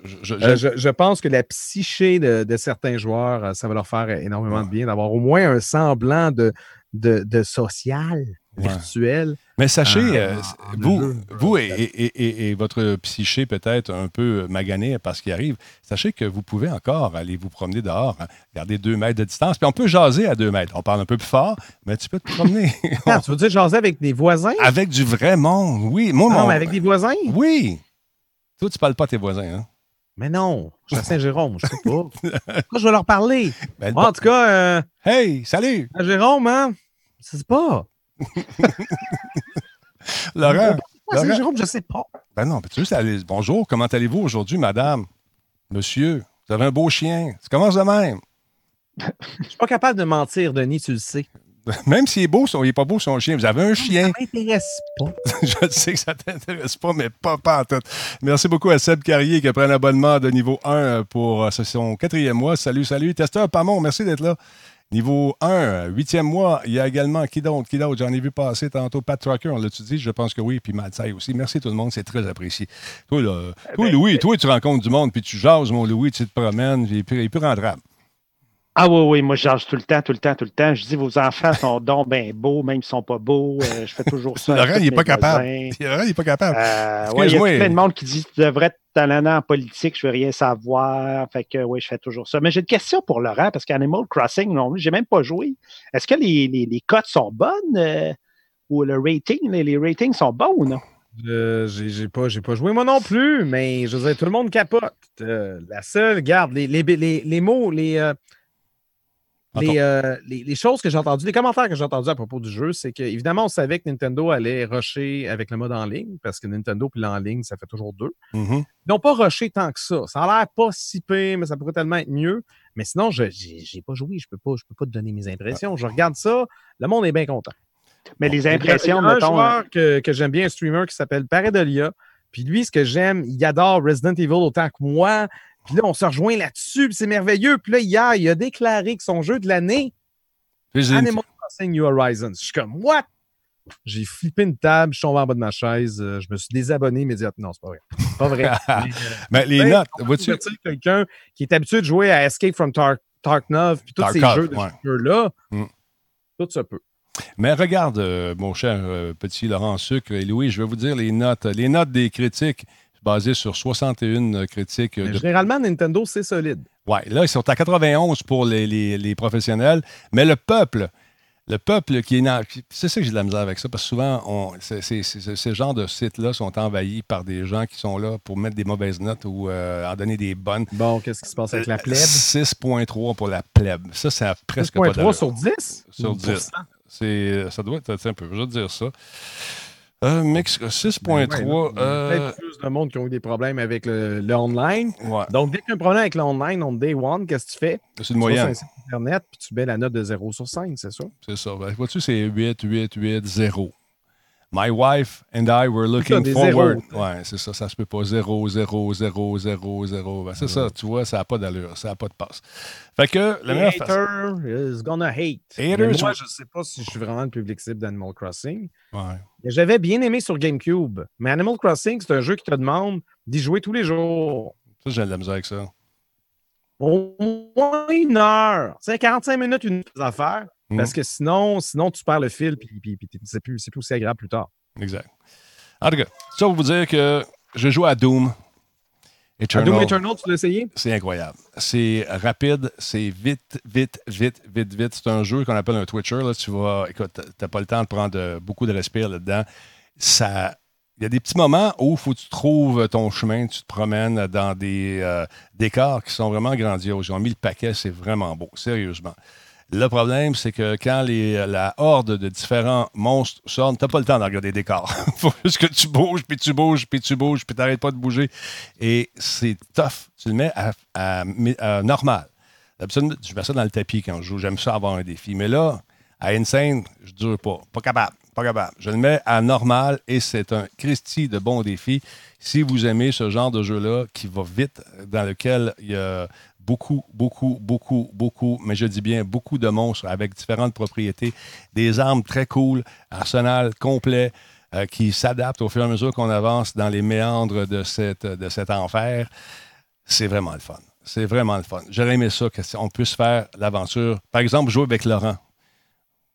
je, pense que la psyché de, certains joueurs, euh, ça va leur faire énormément de bien d'avoir au moins un semblant de, de social virtuel. Mais sachez, euh, vous, vous et, votre psyché peut-être un peu magané parce qu'il arrive, sachez que vous pouvez encore aller vous promener dehors, hein, garder deux mètres de distance, puis on peut jaser à deux mètres. On parle un peu plus fort, mais tu peux te promener. [laughs] Ah, tu veux dire jaser avec des voisins? Avec du vrai monde, oui. Moi, non, mais avec des voisins? Oui. Toi, tu parles pas à tes voisins, hein? Mais non, je suis à Saint-Jérôme, je sais pas. [laughs] je vais leur parler. Ben, en tout cas... Euh, hey, salut! À Jérôme, hein? Je sais pas. [laughs] Laurent. Laurent. Jérôme, je sais pas. Ben non, tu sais, bonjour, comment allez-vous aujourd'hui, madame? Monsieur, vous avez un beau chien. Ça commence de même. Je suis pas capable de mentir, Denis, tu le sais. [laughs] Même s'il est beau, il n'est pas beau son chien. Vous avez un chien. Ça m'intéresse pas. [laughs] Je sais que ça t'intéresse pas, mais pas, pas en tête. Merci beaucoup à Seb Carrier qui a pris un abonnement de niveau 1 pour euh, son quatrième mois. Salut, salut. Testeur Pamon, merci d'être là. Niveau 1, huitième mois, il y a également qui d'autre, qui d'autre? J'en ai vu passer tantôt Pat Trucker, on l'a-tu dit? Je pense que oui, puis Matsai aussi. Merci tout le monde, c'est très apprécié. Toi, là, eh toi ben, Louis, eh toi, tu rencontres du monde, puis tu jases, mon Louis, tu te promènes, il est plus, rendrable. Ah oui, oui, moi je jase tout le temps, tout le temps, tout le temps. Je dis vos enfants sont donc bien beaux, même s'ils sont pas beaux. Euh, je fais toujours [laughs] ça. Laurent, il n'est pas capable. Laurent, il n'est pas capable. il y a plein de monde qui dit tu devrais être talent en politique, je veux rien savoir. Fait que oui, je fais toujours ça. Mais j'ai une question pour Laurent, parce qu'Animal Crossing, non, j'ai même pas joué. Est-ce que les, les, cotes sont bonnes euh, ou le rating, les, ratings sont bons ou non? Euh, j'ai pas, pas joué moi non plus, mais je veux dire, tout le monde capote. la seule, garde, les, les, les mots, les, euh, les, les, choses que j'ai entendues, les commentaires que j'ai entendus à propos du jeu, c'est qu'évidemment, on savait que Nintendo allait rusher avec le mode en ligne, parce que Nintendo et l'en ligne, ça fait toujours deux. Mm-hmm. Ils n'ont pas rushé tant que ça. Ça a l'air pas si pire, mais ça pourrait tellement être mieux. Mais sinon, je n'ai pas joué, je ne peux, pas, peux pas te donner mes impressions. Je regarde ça, le monde est bien content. Mais les impressions, il y a un joueur que, que j'aime bien, un streamer qui s'appelle Paradolia. Puis lui, ce que j'aime, il adore Resident Evil autant que moi. Puis là, on se rejoint là-dessus, c'est merveilleux. Puis là, hier, il a déclaré que son jeu de l'année, Animal Crossing New Horizons. Je suis comme, what? J'ai flippé une table, je suis tombé en bas de ma chaise, euh, je me suis désabonné immédiatement. Non, c'est pas vrai. Pas vrai. [laughs] [laughs] Mais, les ben, notes, vois-tu? quelqu'un qui est habitué de jouer à Escape from Tark Tarkov, puis tous ces jeux de là mm. tout ça peut. Mais regarde, euh, mon cher euh, petit Laurent Sucre et Louis, je vais vous dire les notes. Les notes des critiques basé sur 61 euh, critiques. Euh, généralement, Nintendo, c'est solide. Oui, là, ils sont à 91 pour les, professionnels, mais le peuple, le peuple qui est. C'est ça que j'ai de la misère avec ça, parce que souvent, on, ces genres de sites-là sont envahis par des gens qui sont là pour mettre des mauvaises notes ou euh, en donner des bonnes. Bon, qu'est-ce qui se passe avec la plèbe? 6,3 pour la plèbe. Ça, c'est presque pas 6,3 sur 10? Sur 10. Ça doit être un peu, je vais dire ça. Euh, mix 6.3. Ben a euh, plus de monde qui ont eu des problèmes avec le, online. Donc, dès qu'il y a un problème avec l'online, on day one, qu'est-ce que tu fais? C'est une moyenne. Sur Internet, puis tu mets la note de 0 sur 5, c'est ça? C'est ça. Ben, vois-tu, c'est 8, 8, 8, 0. My wife and I were [laughs] looking forward. Ouais, c'est ça, ça se peut pas. 0, 0, 0, 0, 0. Ben, c'est ça, tu vois, ça n'a pas d'allure, ça n'a pas de passe. Fait que le meilleur hater is gonna hate. Haters, moi, je ne sais pas si je suis vraiment le public cible d'Animal Crossing. Ouais. J'avais bien aimé sur GameCube, mais Animal Crossing, c'est un jeu qui te demande d'y jouer tous les jours. Ça, j'ai de la misère avec ça. Au moins une heure. C'est 45 minutes, une affaire. Parce que sinon, sinon, tu perds le fil, puis, puis, c'est plus, plus aussi agréable plus tard. Exact. En tout cas, ça pour vous dire que je joue à Doom. Eternal. À Doom Eternal, tu l'as essayé? C'est incroyable. C'est rapide, c'est vite, vite, vite, vite, vite. C'est un jeu qu'on appelle un Twitcher. Là. Tu vas, écoute, t'as pas le temps de prendre beaucoup de respire là-dedans. Ça, il y a des petits moments où il faut que tu trouves ton chemin, tu te promènes dans des euh, décors qui sont vraiment grandioses. Ils ont mis le paquet, c'est vraiment beau, sérieusement. Le problème, c'est que quand les, la horde de différents monstres sortent, tu n'as pas le temps de regarder des décors. [laughs] Faut juste que tu bouges, puis tu bouges, puis tu bouges, puis tu n'arrêtes pas de bouger. Et c'est tough. Tu le mets à, normal. D'habitude, je mets ça dans le tapis quand je joue. J'aime ça avoir un défi. Mais là, à Insane, je dure pas. Pas capable. Pas capable. Je le mets à normal et c'est un Christie de bon défi. Si vous aimez ce genre de jeu-là qui va vite, dans lequel il y a beaucoup, beaucoup, beaucoup, beaucoup, mais je dis bien beaucoup de monstres avec différentes propriétés, des armes très cool, arsenal complet. Euh, qui s'adaptent au fur et à mesure qu'on avance dans les méandres de, cette, de cet enfer. C'est vraiment le fun. C'est vraiment le fun. J'aurais aimé ça, qu'on puisse faire l'aventure. Par exemple, jouer avec Laurent.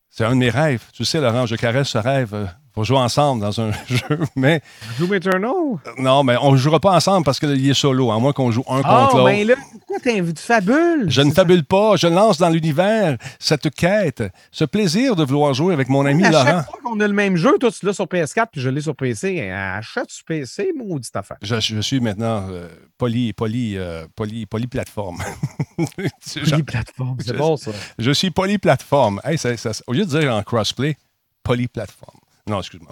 C'est un de mes rêves. Tu sais, Laurent, je caresse ce rêve pour jouer ensemble dans un [laughs] jeu, mais... Doom Eternal? Non, mais on ne jouera pas ensemble parce qu'il est solo, à moins qu'on joue un contre oh, l'autre. mais là, pourquoi tu fabules? Je ne fabule pas, je lance dans l'univers cette quête, ce plaisir de vouloir jouer avec mon ami Laurent. À chaque fois qu'on a le même jeu, toi tu l'as sur PS4 puis je l'ai sur PC, achète sur PC, maudite affaire. Je, je suis maintenant euh, poly, poly, euh, poly, polyplateforme. [laughs] [laughs] polyplateforme, c'est bon ça. Je suis polyplateforme. Hey, au lieu de dire en crossplay, polyplateforme. Non, excuse-moi.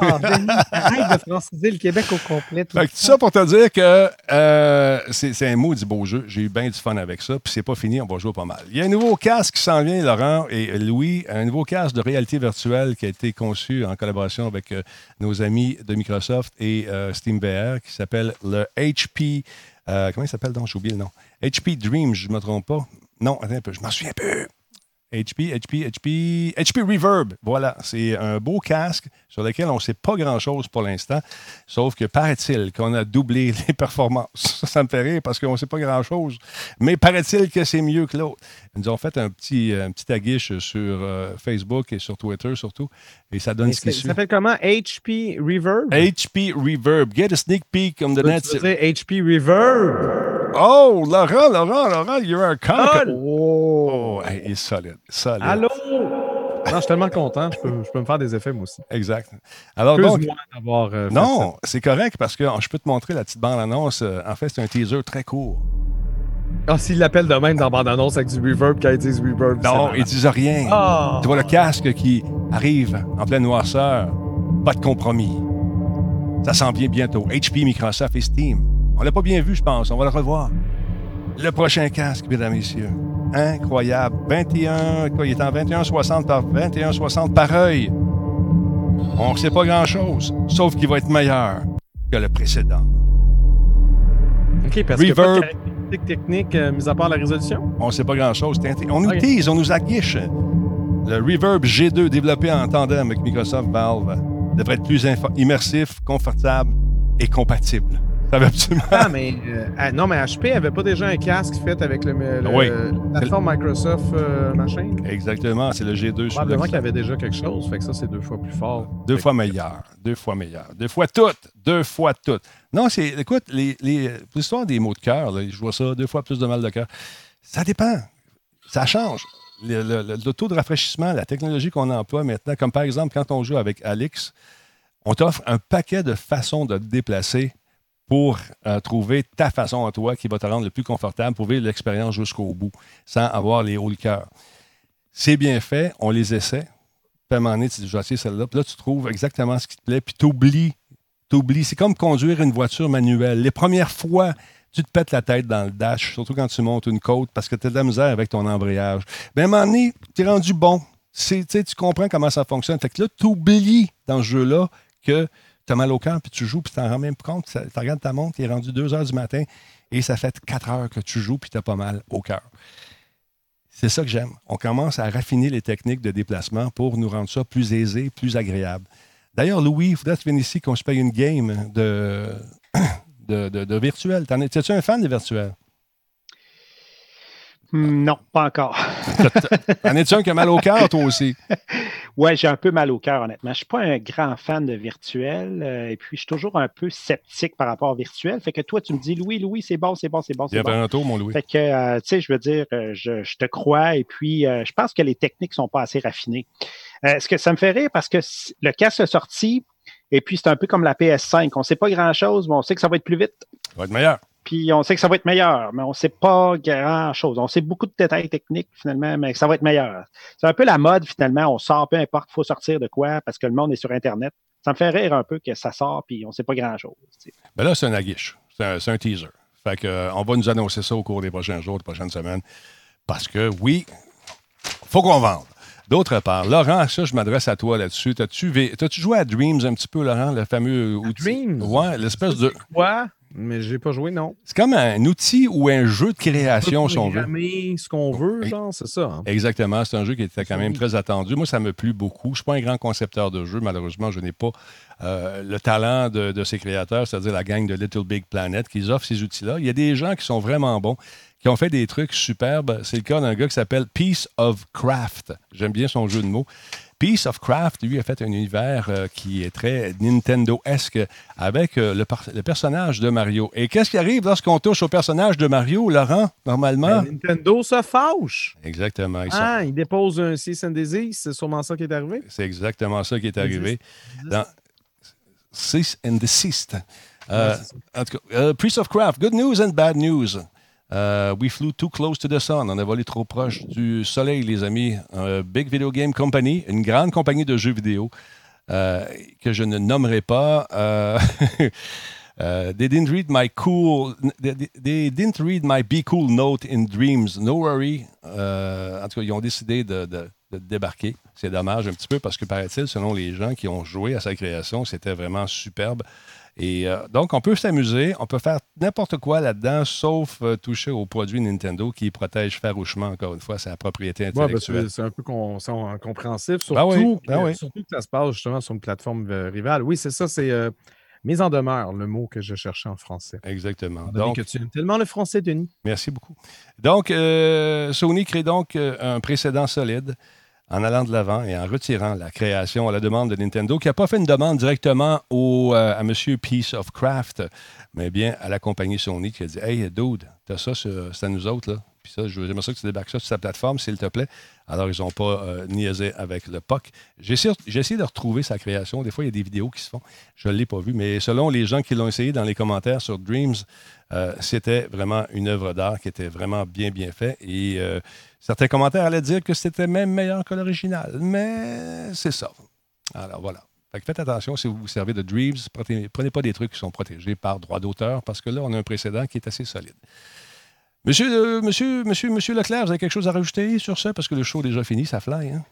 Ah, ah arrête de franciser le Québec au complet. Tout, ça pour te dire que euh, c'est un maudit beau jeu. J'ai eu bien du fun avec ça. Puis c'est pas fini, on va jouer pas mal. Il y a un nouveau casque qui s'en vient, Laurent et Louis. Un nouveau casque de réalité virtuelle qui a été conçu en collaboration avec euh, nos amis de Microsoft et euh, SteamVR qui s'appelle le HP. comment il s'appelle donc? J'ai oublié le nom. HP Dream, je ne me trompe pas. Non, attends un peu, je m'en souviens un peu. HP, HP, HP, HP Reverb. Voilà, c'est un beau casque sur lequel on ne sait pas grand-chose pour l'instant, sauf que paraît-il qu'on a doublé [laughs] les performances. Ça, ça me fait rire parce qu'on ne sait pas grand-chose, mais paraît-il que c'est mieux que l'autre. Ils nous ont fait un petit, un petit aguiche sur euh, Facebook et sur Twitter surtout, et ça donne ce qui suit. Ça s'appelle comment? HP Reverb? HP Reverb. Get a sneak peek on the net. HP Reverb? Oh, Laurent, Laurent, Laurent, you're a cock. Oh, il est solide, solide. Allô? Non, je suis tellement content. Je peux, je peux, me faire des effets, moi aussi. Exact. Alors, donc, d'avoir. Euh, non, c'est correct parce que je peux te montrer la petite bande-annonce. Euh, en fait, c'est un teaser très court. Ah, s'il l'appelle de même dans bande-annonce avec du reverb, quand ils disent reverb. Non, ils disent rien. Oh. Tu vois le casque qui arrive en pleine noirceur. Pas de compromis. Ça s'en vient bientôt. HP, Microsoft et Steam on l'a pas bien vu, je pense. On va le revoir. Le prochain casque, mesdames et messieurs. Incroyable. 21, quoi, il est en 21,60 par 21,60 par œil. On ne sait pas grand-chose, sauf qu'il va être meilleur que le précédent. OK, parce Reverb. que pas technique, euh, mis à part la résolution? On ne sait pas grand-chose. On nous tease, on nous aguiche. Le Reverb G2 développé en tandem avec Microsoft Valve devrait être plus immersif, confortable et compatible. Ah, mais euh, ah, non, mais HP avait pas déjà un casque fait avec le, la plateforme Microsoft euh, machin? Exactement, c'est le G2. Probablement qu'il y avait déjà quelque chose, fait que ça, c'est deux fois plus fort. Deux fois meilleur, deux fois meilleur. Deux fois toutes, deux fois toutes. Non, c'est, écoute, les, les, l'histoire des mots de cœur, je vois ça, deux fois plus de mal de cœur. Ça dépend. Ça change. Le, taux de rafraîchissement, la technologie qu'on emploie maintenant, comme par exemple quand on joue avec Alix, on t'offre un paquet de façons de te déplacer pour euh, trouver ta façon à toi qui va te rendre le plus confortable pour vivre l'expérience jusqu'au bout, sans avoir les hauts le cœur. C'est bien fait, on les essaie. Puis à un moment donné, tu dis, essayer celle-là. Puis là, tu trouves exactement ce qui te plaît. Puis tu oublies. C'est comme conduire une voiture manuelle. Les premières fois, tu te pètes la tête dans le dash, surtout quand tu montes une côte, parce que tu as de la misère avec ton embrayage. Ben, à un moment donné, tu es rendu bon. Tu comprends comment ça fonctionne. Fait que là, tu oublies dans ce jeu-là que tu as mal au cœur, puis tu joues, puis tu t'en rends même compte. Tu regardes ta montre, tu es rendu 2 heures du matin, et ça fait 4 heures que tu joues, puis tu as pas mal au cœur. C'est ça que j'aime. On commence à raffiner les techniques de déplacement pour nous rendre ça plus aisé, plus agréable. D'ailleurs, Louis, il faudrait que tu viennes ici qu'on se paye une game de, [coughs] de, de, virtuel. Es-tu un fan de virtuel? Non, pas encore. en es-tu un qui a mal au cœur, toi aussi? [laughs] Oui, j'ai un peu mal au cœur, honnêtement. Je ne suis pas un grand fan de virtuel euh, et puis je suis toujours un peu sceptique par rapport au virtuel. Fait que toi, tu me dis, Louis, Louis, c'est bon, c'est bon, c'est bon. Il y a bon. un tour, mon Louis. Fait que, euh, tu sais, je veux dire, euh, je, te crois et puis je pense que les techniques ne sont pas assez raffinées. ce que ça me fait rire parce que le casque est sorti et puis c'est un peu comme la PS5. On ne sait pas grand-chose, mais on sait que ça va être plus vite. Ça va être meilleur. Puis on sait que ça va être meilleur, mais on ne sait pas grand-chose. On sait beaucoup de détails techniques finalement, mais que ça va être meilleur. C'est un peu la mode finalement. On sort, peu importe, il faut sortir de quoi parce que le monde est sur Internet. Ça me fait rire un peu que ça sort puis on ne sait pas grand-chose. Ben là, c'est un aguiche. C'est un, teaser. Fait que, euh, on va nous annoncer ça au cours des prochains jours, des prochaines semaines. Parce que oui, faut qu'on vende. D'autre part, Laurent, ça, je m'adresse à toi là-dessus. T'as-tu, joué à Dreams un petit peu, Laurent, le fameux outil? Dreams? Ouais, l'espèce de. Quoi? Mais j'ai pas joué, non. C'est comme un outil ou un jeu de création, si on veut. ce qu'on veut, genre, c'est ça. Hein. Exactement. C'est un jeu qui était quand même très attendu. Moi, ça me plu beaucoup. Je ne suis pas un grand concepteur de jeux. Malheureusement, je n'ai pas euh, le talent de, de, ces créateurs, c'est-à-dire la gang de Little Big Planet, qui offrent ces outils-là. Il y a des gens qui sont vraiment bons, qui ont fait des trucs superbes. C'est le cas d'un gars qui s'appelle Piece of Craft. J'aime bien son jeu de mots. Piece of Craft, lui, a fait un univers euh, qui est très Nintendo-esque avec euh, le, personnage de Mario. Et qu'est-ce qui arrive lorsqu'on touche au personnage de Mario, Laurent, normalement? Ben, Nintendo se fauche. Exactement. ah, il dépose un cease and desist. C'est sûrement ça qui est arrivé? C'est exactement ça qui est arrivé. Dans cease and desist. Euh, en tout cas, Piece of Craft, good news and bad news. Euh, we flew too close to the sun. On a volé trop proche du soleil, les amis. Big Video Game Company, une grande compagnie de jeux vidéo euh, que je ne nommerai pas. Euh, [laughs] they didn't read my cool. They, didn't read my be cool note in dreams. No worry. en tout cas, ils ont décidé de débarquer. C'est dommage un petit peu parce que, paraît-il, selon les gens qui ont joué à sa création, c'était vraiment superbe. Et euh, donc, on peut s'amuser, on peut faire n'importe quoi là-dedans, sauf euh, toucher aux produits Nintendo qui protègent farouchement, encore une fois, sa propriété ben, intellectuelle. c'est un peu compréhensif, ben surtout, ben surtout, que ça se passe justement sur une plateforme euh, rivale. Oui, c'est ça, c'est mise en demeure, le mot que je cherchais en français. Exactement. Donc, que tu aimes tellement le français, Denis. Merci beaucoup. Donc, Sony crée donc un précédent solide en allant de l'avant et en retirant la création à la demande de Nintendo, qui n'a pas fait une demande directement au, euh, à M. Piece of Craft, mais bien à la compagnie Sony qui a dit Hey, dude, t'as ça, c'est à nous autres, là. Puis ça, j'aimerais ça que tu débarques ça sur sa plateforme, s'il te plaît. Alors, ils n'ont pas euh, niaisé avec le POC. J'ai essayé, de retrouver sa création. Des fois, il y a des vidéos qui se font. Je ne l'ai pas vu, mais selon les gens qui l'ont essayé dans les commentaires sur Dreams, euh, c'était vraiment une œuvre d'art qui était vraiment bien, bien faite. Et Certains commentaires allaient dire que c'était même meilleur que l'original, mais c'est ça. Alors voilà. faites attention si vous vous servez de Dreams, prenez, prenez pas des trucs qui sont protégés par droit d'auteur, parce que là, on a un précédent qui est assez solide. Monsieur, euh, monsieur, monsieur, monsieur Leclerc, vous avez quelque chose à rajouter sur ça? Parce que le show est déjà fini, ça fly. Hein?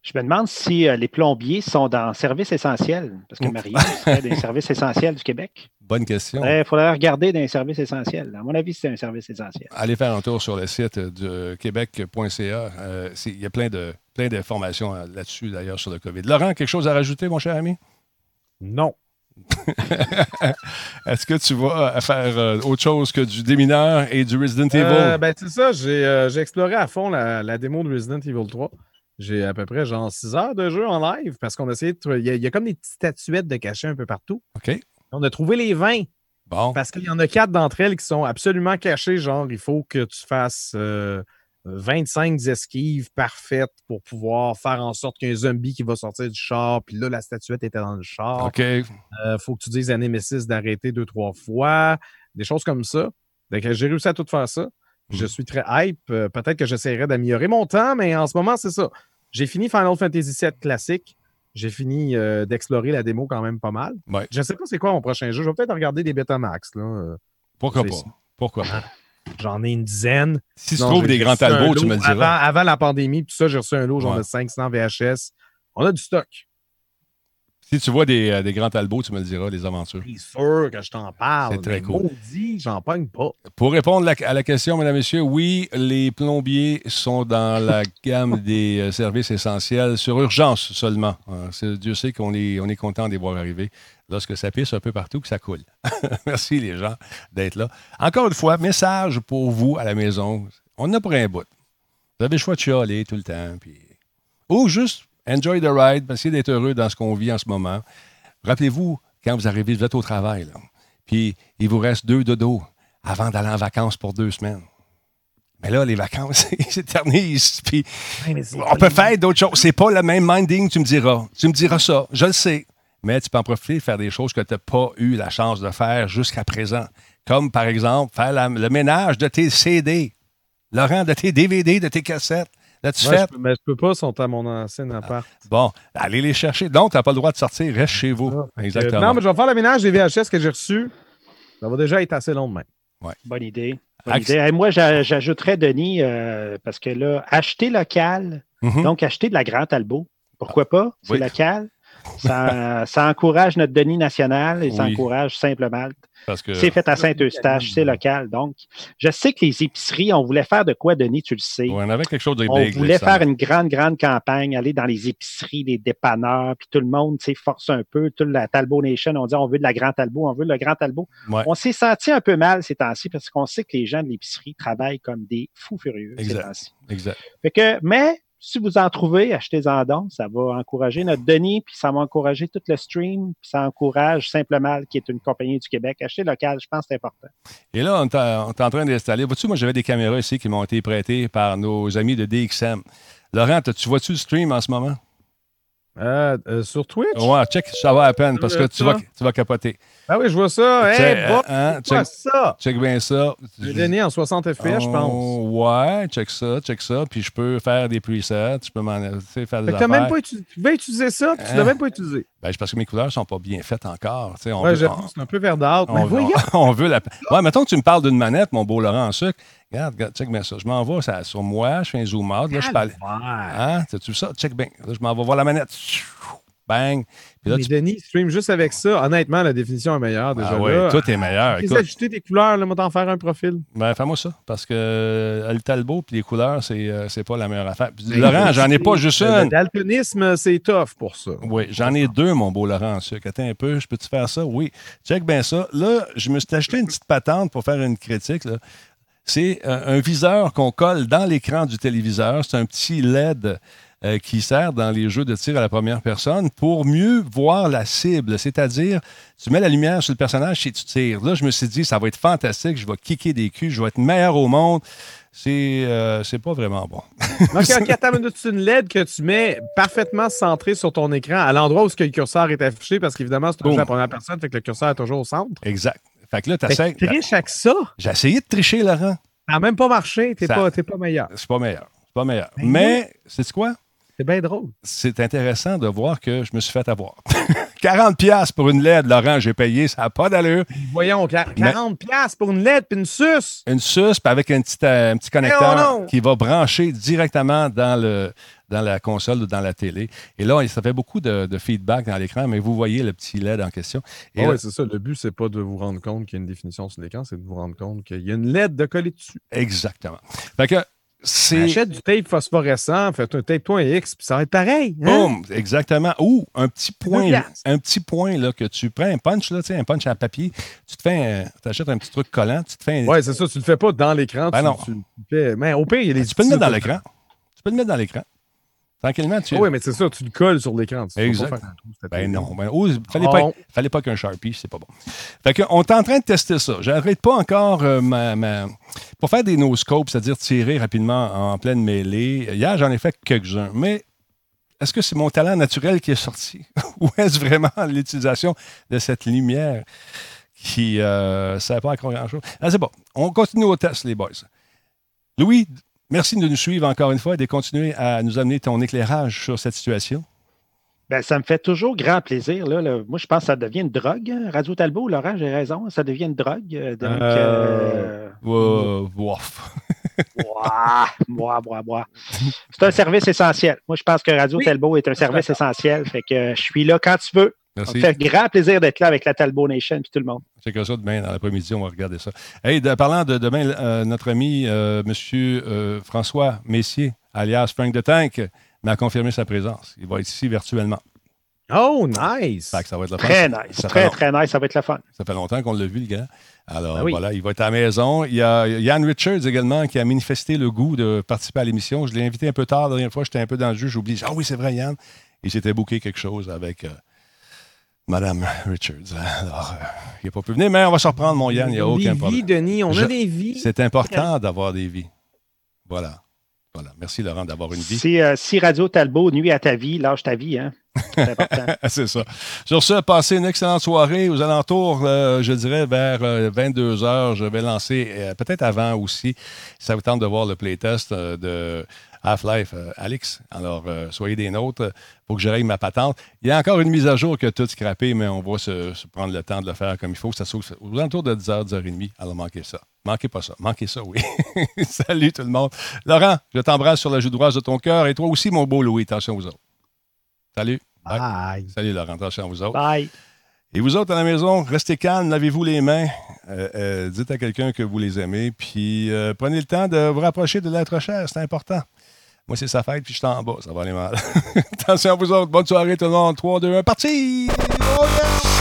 Je me demande si euh, les plombiers sont dans service essentiel, parce que Marie serait des services essentiels du Québec. Bonne question. Il faudrait regarder dans les services essentiels. À mon avis, c'est un service essentiel. Allez faire un tour sur le site de québec.ca. Euh, il y a plein de plein d'informations euh, là-dessus, d'ailleurs, sur le COVID. Laurent, quelque chose à rajouter, mon cher ami? Non. [laughs] Est-ce que tu vas faire autre chose que du démineur et du Resident Evil? ben, c'est ça. J'ai exploré à fond la, la, démo de Resident Evil 3. J'ai à peu près genre 6 heures de jeu en live parce qu'on a essayé de. Il y, a, comme des petites statuettes de cachet un peu partout. OK. On a trouvé les 20. Bon. Parce qu'il y en a quatre d'entre elles qui sont absolument cachées. Genre, il faut que tu fasses 25 euh, esquives parfaites pour pouvoir faire en sorte qu'il y ait un zombie qui va sortir du char. Puis là, la statuette était dans le char. OK. Il euh, faut que tu dises à Nemesis d'arrêter deux, trois fois. Des choses comme ça. Donc, j'ai réussi à tout faire ça. Je hmm. suis très hype. Euh, peut-être que j'essaierai d'améliorer mon temps, mais en ce moment, c'est ça. J'ai fini Final Fantasy VII classique. J'ai fini d'explorer la démo quand même pas mal. Je ne sais pas c'est quoi mon prochain jeu. Je vais peut-être regarder des Betamax. Là. Pourquoi pas? Pourquoi pas? [laughs] J'en ai une dizaine. Si tu trouves des grands talbots, tu me diras. Avant, la pandémie, tout ça, j'ai reçu un lot, j'en ai 500 VHS. On a du stock. Si tu vois des, euh, des grands talbots, tu me le diras, les aventures. C'est sûr que je t'en parle. C'est très cool. Maudit, j'en pogne pas. Pour répondre à la question, mesdames et messieurs, oui, les plombiers sont dans la gamme [laughs] des euh, services essentiels sur urgence seulement. Euh, Dieu sait qu'on est, on est content de les voir arriver lorsque ça pisse un peu partout, que ça coule. [laughs] Merci les gens d'être là. Encore une fois, message pour vous à la maison. On a pour un bout. Vous avez le choix de chialer tout le temps. Puis... Ou juste enjoy the ride, essayez d'être heureux dans ce qu'on vit en ce moment. Rappelez-vous, quand vous arrivez, vous êtes au travail, puis il vous reste deux dodos avant d'aller en vacances pour deux semaines. Mais là, les vacances, [laughs] ils s'éternisent. Puis on peut faire d'autres choses. C'est pas le même minding, tu me diras. Tu me diras ça. Je le sais mais tu peux en profiter faire des choses que tu n'as pas eu la chance de faire jusqu'à présent. Comme par exemple faire le ménage de tes CD, Laurent, de tes DVD, de tes cassettes. Là-tu fait? mais je peux pas, ils sont à mon ancien appart. bon, allez les chercher. Donc, tu n'as pas le droit de sortir, reste chez vous. Ah, Exactement. non, mais je vais faire le ménage des VHS que j'ai reçus. Ça va déjà être assez long de même. Ouais. Bonne idée. moi, j'ajouterais, Denis, euh, parce que là, acheter local, mm-hmm. donc acheter de la Grande Talbot. Pourquoi pas? C'est local. Ça, encourage notre Denis national et ça encourage Simple Malte. C'est fait à Saint-Eustache, c'est local. Donc, je sais que les épiceries, on voulait faire de quoi, Denis, tu le sais. on avait quelque chose de On voulait faire une grande, grande campagne, aller dans les épiceries, les dépanneurs, puis tout le monde, tu force un peu. Toute la Talbot Nation, on dit on veut de la Grand Talbot, on veut le Grand Talbot. On s'est senti un peu mal ces temps-ci parce qu'on sait que les gens de l'épicerie travaillent comme des fous furieux ces temps-ci. Exact. Fait que, mais si vous en trouvez, achetez-en donc. Ça va encourager notre Denis, puis ça va encourager tout le stream, puis ça encourage Simplement, qui est une compagnie du Québec. Acheter local, je pense que c'est important. Et là, on est en train d'installer. Vois-tu, moi, j'avais des caméras ici qui m'ont été prêtées par nos amis de DXM. Laurent, tu vois-tu le stream en ce moment? Euh, euh, sur Twitch? Ouais, check, ça va à peine parce que tu vas, tu vas capoter. Ah oui, je vois ça. Hey, bon, hein, check, ça? Check bien ça. J'ai donné en 60 FPS, je pense. Oh, ouais, check ça, check ça. Puis je peux faire des presets. Je peux m'en faire des affaires. Même pas tu vas utiliser ça, puis tu ne l'as hein? même pas utilisé. Ben, parce que mes couleurs ne sont pas bien faites encore. On ouais, j'avoue, c'est un peu verdâtre. On, mais [laughs] on, veut la. Ouais, mettons que tu me parles d'une manette, mon beau Laurent en sucre. Regarde, regarde, check bien ça. Je m'en vais ça, sur moi, je fais un zoom out. Là, je parle. Hein? Tu ça? Check bien. Là, je m'en vais voir la manette. Bang. Puis là, Mais Denis, stream juste avec ça. Honnêtement, la définition est meilleure déjà. Ah ouais, tout est meilleur. Tu ajouter des couleurs, là, moi, t'en faire un profil. Ben, fais-moi ça. Parce que euh, le talbot puis les couleurs, c'est, euh, c'est pas la meilleure affaire. Laurent, j'en ai pas juste une. Le daltonisme, c'est tough pour ça. Oui, j'en ai deux, mon beau Laurent. Attends un peu, je peux-tu faire ça? Oui. Check bien ça. Là, je me suis acheté une petite patente pour faire une critique. Là. C'est euh, un viseur qu'on colle dans l'écran du téléviseur. C'est un petit LED euh, qui sert dans les jeux de tir à la première personne pour mieux voir la cible. C'est-à-dire, tu mets la lumière sur le personnage et tu tires. Là, je me suis dit, ça va être fantastique, je vais kicker des culs, je vais être meilleur au monde. C'est euh, pas vraiment bon. Donc, OK, [laughs] attends une C'est une LED que tu mets parfaitement centrée sur ton écran à l'endroit où le curseur est affiché parce qu'évidemment, c'est toujours la première personne, fait que le curseur est toujours au centre. Exact. Fait que là, tu essaies. Tu triches avec ça. J'ai essayé de tricher, Laurent. Ça n'a même pas marché. Tu n'es pas, pas meilleur. C'est pas meilleur. C'est pas meilleur. Ben Mais, c'est quoi? C'est bien drôle. C'est intéressant de voir que je me suis fait avoir. [laughs] 40 pièces pour une LED, Laurent, j'ai payé, ça n'a pas d'allure. Voyons, 40 pièces pour une LED puis une suce. Une suce, puis avec un petit, euh, un petit connecteur qui va brancher directement dans, le, dans la console ou dans la télé. Et là, ça fait beaucoup de, feedback dans l'écran, mais vous voyez le petit LED en question. oui, c'est ça. Le but, c'est pas de vous rendre compte qu'il y a une définition sur l'écran, c'est de vous rendre compte qu'il y a une LED de coller dessus. Exactement. Fait que Achète du tape phosphorescent, fais un tape-toi un X, puis ça va être pareil. Hein? Boum, exactement. Ou un petit point, un petit point là, que tu prends, un punch, là, un punch à papier, tu te fais, tu achètes un petit truc collant, tu te fais Ouais, c'est ça, tu le fais pas dans l'écran. Ben non. mais au pire, il y a des Tu peux le mettre dans l'écran. Tu peux le mettre dans l'écran. Tranquillement, tu. oui, mais c'est ça, tu le colles sur l'écran. Exact. ben non. Ben, oh, fallait, pas, fallait pas qu'un Sharpie, c'est pas bon. Fait qu'on est en train de tester ça. J'arrête pas encore euh, ma, Pour faire des no-scopes, c'est-à-dire tirer rapidement en pleine mêlée, hier, j'en ai fait quelques-uns. Mais est-ce que c'est mon talent naturel qui est sorti? [laughs] Ou est-ce vraiment l'utilisation de cette lumière qui ne euh, sert pas à grand-chose? Ah, c'est bon. On continue au test, les boys. Louis, merci de nous suivre encore une fois et de continuer à nous amener ton éclairage sur cette situation. Ben, ça me fait toujours grand plaisir. Là, Moi, je pense que ça devient une drogue. Hein. Radio Talbot, Laurent, j'ai raison. Ça devient une drogue. Euh, donc, euh... Euh... [laughs] C'est un service essentiel. Moi, je pense que Radio Talbot est un service essentiel. Fait que je suis là quand tu veux. Merci. Ça me fait grand plaisir d'être là avec la Talbot Nation et tout le monde. C'est que ça, demain, dans l'après-midi, on va regarder ça. Hey, parlant de demain, euh, notre ami euh, M. François Messier, alias Frank de Tank, m'a confirmé sa présence. Il va être ici virtuellement. Oh, nice! ça va être le fun. Très nice. très, très nice. Ça va être le fun. Ça fait longtemps qu'on l'a vu, le gars. Alors, ben voilà, il va être à la maison. Il y a Yann Richards également qui a manifesté le goût de participer à l'émission. Je l'ai invité un peu tard la dernière fois. J'étais un peu dans le jeu. J'ai oublié. Ah oui, c'est vrai, Yann. Il s'était booké quelque chose avec euh, Madame Richards. Alors, euh, il n'a pas pu venir, mais on va se reprendre, mon Yann. Il n'y a aucun problème. Des vies, Denis. On a des vies. C'est important d'avoir des vies. Voilà. Voilà. Merci, Laurent, d'avoir une vie. Euh, si, Radio Talbot nuit à ta vie, lâche ta vie. Hein? [laughs] C'est ça. Sur ce, passez une excellente soirée. Aux alentours, euh, je dirais vers 22 euh, heures, je vais lancer, peut-être avant aussi, ça vous tente de voir le playtest de Half-Life, Alex. Alors, soyez des nôtres pour que je règle ma patente. Il y a encore une mise à jour que tout scrappé, mais on va se, prendre le temps de le faire comme il faut. Ça aux alentours de 10h, 10h30. Alors, manquez ça. Manquez pas ça. Manquez ça, oui. [laughs] Salut tout le monde. Laurent, je t'embrasse sur la joue droite de ton cœur et toi aussi, mon beau Louis. Attention aux autres. Salut. Bye. Salut Laurent. Attention à vous autres. Bye. Et vous autres à la maison, restez calmes, lavez-vous les mains, euh, euh, dites à quelqu'un que vous les aimez, puis euh, prenez le temps de vous rapprocher de l'être cher, c'est important. Moi, c'est sa fête, puis je suis en bas, ça va aller mal. [laughs] Attention à vous autres, bonne soirée tout le monde. 3, 2, 1, parti! Oh yeah!